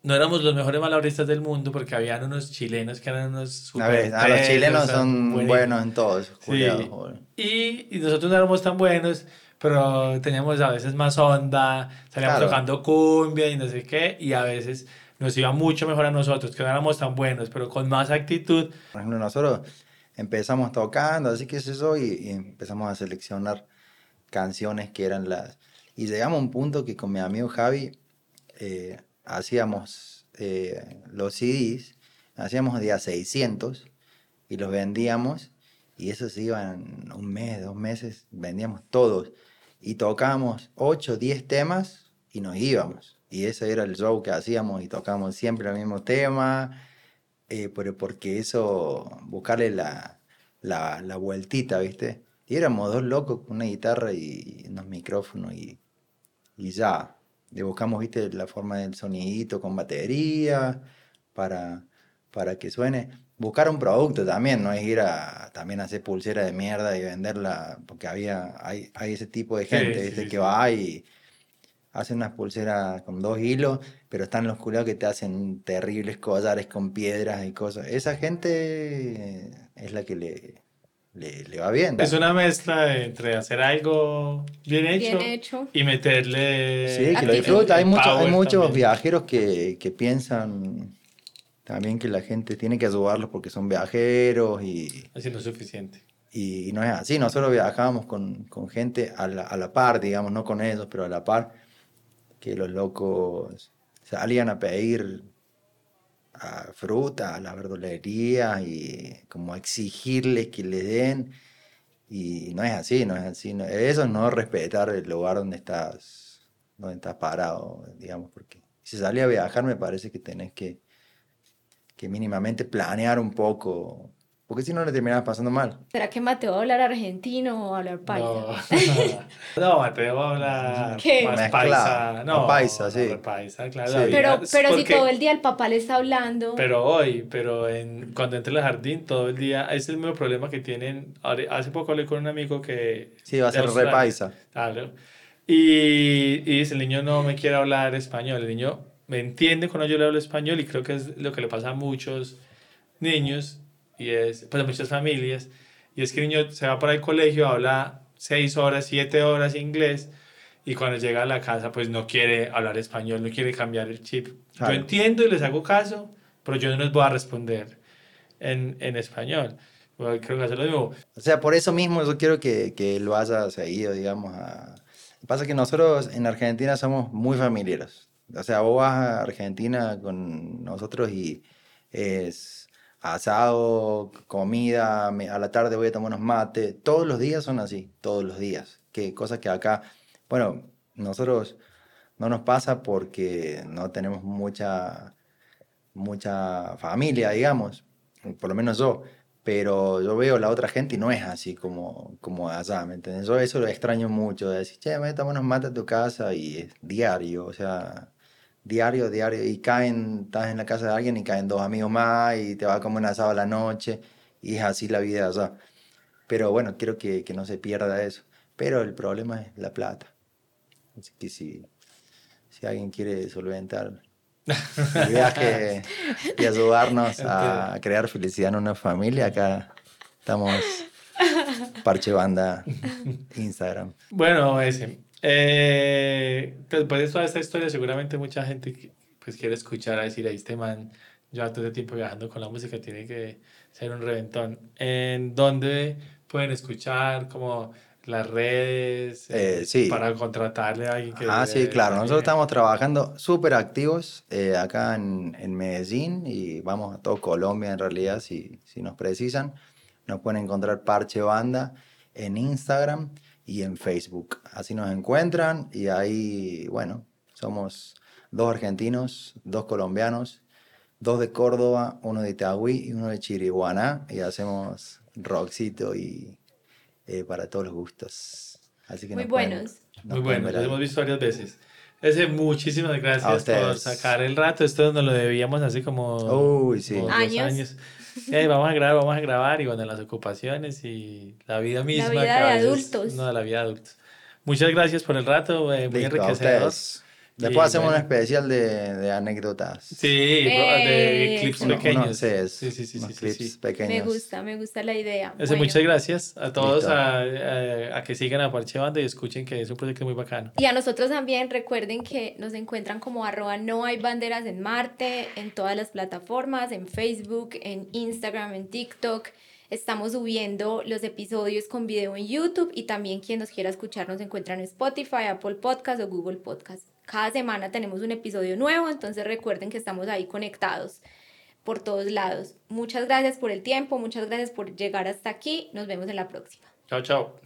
no éramos los mejores malabaristas del mundo porque habían unos chilenos que eran unos super a ver, a los chilenos son buenos en todos. Sí. Y, y, nosotros no éramos tan buenos, pero teníamos a veces más onda, salíamos tocando cumbia y no sé qué, y a veces nos iba mucho mejor a nosotros, que no éramos tan buenos, pero con más actitud. Por ejemplo, nosotros empezamos tocando, así que es eso, y, y empezamos a seleccionar canciones que eran las... Y llegamos a un punto que con mi amigo Javi... Eh, hacíamos eh, los CDs, hacíamos día 600 y los vendíamos y esos iban un mes, dos meses, vendíamos todos y tocábamos 8, 10 temas y nos íbamos. Y ese era el show que hacíamos y tocábamos siempre el mismo tema, eh, pero porque eso, buscarle la, la, la, vueltita, ¿viste? Y éramos dos locos con una guitarra y unos micrófonos y, y ya le buscamos, viste, la forma del sonidito con batería para, para que suene. Buscar un producto también, no es ir a también hacer pulsera de mierda y venderla, porque había, hay, hay ese tipo de gente, que va y hace unas pulseras con dos hilos, pero están los culiados que te hacen terribles collares con piedras y cosas. Esa gente es la que le, le, va bien. Es una mezcla entre hacer algo bien hecho, y meterle... Sí, que lo disfruta. Hay, muchos, hay muchos viajeros que, que, piensan también que la gente tiene que ayudarlos porque son viajeros y... Así no es suficiente. Y, no es así, nosotros viajamos con, con gente a la, a la, par, digamos, no con ellos, pero a la par, que los locos salían a pedir fruta, a la verdulería y como exigirles que le den. Y no es así, no es así. eso es no respetar el lugar donde estás, donde estás parado, digamos, porque si salís a viajar me parece que tenés que, que mínimamente planear un poco porque si no le terminabas pasando mal. ¿Será que Mateo va a hablar argentino o hablar paisa? No, Mateo va a hablar ¿Qué? más paisa. No, paisa, sí. Paisa, claro. Pero, pero si todo el día el papá le está hablando. Pero hoy, pero en, cuando entra al jardín, todo el día, es el mismo problema que tienen. Hace poco hablé con un amigo que. Sí, va a ser re paisa. Claro. Y, y dice, el niño no me quiere hablar español. El niño me entiende cuando yo le hablo español y creo que es lo que le pasa a muchos niños y es, pues a muchas familias. Y es que el niño se va para el colegio, habla seis horas, siete horas inglés y cuando llega a la casa pues no quiere hablar español, no quiere cambiar el chip. Yo entiendo y les hago caso, pero yo no les voy a responder en, en español. Creo que hacer lo mismo. O sea, por eso mismo yo quiero que, que lo haya seguido, digamos. A... Pasa que nosotros en Argentina somos muy familiares. O sea, vos vas a Argentina con nosotros y es asado, comida, a la tarde voy a tomar unos mates. Todos los días son así, todos los días. Que cosas que acá, bueno, nosotros no nos pasa porque no tenemos mucha, mucha familia, digamos, por lo menos yo. Pero yo veo la otra gente y no es así como, como allá, ¿me entiendes? Yo eso lo extraño mucho, de decir, che, me tomar unos mates a tu casa y es diario, o sea, diario, diario, y caen, estás en la casa de alguien y caen dos amigos más y te va a comer un asado a la noche y es así la vida allá. Pero bueno, quiero que, que no se pierda eso. Pero el problema es la plata. Así que si, si alguien quiere solventar el viaje y ayudarnos a crear felicidad en una familia, acá estamos Parche Banda Instagram. Bueno, ese. Eh, después de toda esta historia, seguramente mucha gente pues, quiere escuchar a decir, ahí este man, yo todo este tiempo viajando con la música, tiene que ser un reventón. ¿En dónde pueden escuchar como las redes eh, sí. para contratarle a alguien que... Ah, sí, claro. Nosotros estamos trabajando súper activos eh, acá en, en, Medellín y vamos a todo Colombia en realidad si, si nos precisan. Nos pueden encontrar Parche Banda en Instagram y en Facebook. Así nos encuentran y ahí, bueno, somos dos argentinos, dos colombianos, dos de Córdoba, uno de Itagüí y uno de Chiriguaná y hacemos rockcito y eh, para todos los gustos. Así que Muy buenos. Muy buenos, los hemos visto varias veces. Ese, muchísimas gracias por sacar el rato. Esto nos lo debíamos así como, Uy, sí. años vamos a grabar, vamos a grabar, y bueno, las ocupaciones y la vida misma. La vida de adultos. No, la vida de adultos. Muchas gracias por el rato, eh, muy enriquecedor. Después hacemos un especial de, de anécdotas. Sí, de clips pequeños. sí, sí, sí, sí, clips pequeños. Me gusta, me gusta la idea. Muchas gracias a todos a, a, que sigan a Parche Banda y escuchen que es un proyecto muy bacano. Y a nosotros también recuerden que nos encuentran como arroba no hay banderas en Marte, en todas las plataformas, en Facebook, en Instagram, en TikTok. Estamos subiendo los episodios con video en YouTube y también quien nos quiera escuchar nos encuentra en Spotify, Apple Podcast o Google Podcast. Cada semana tenemos un episodio nuevo, entonces recuerden que estamos ahí conectados por todos lados. Muchas gracias por el tiempo, muchas gracias por llegar hasta aquí. Nos vemos en la próxima. Chao, chao.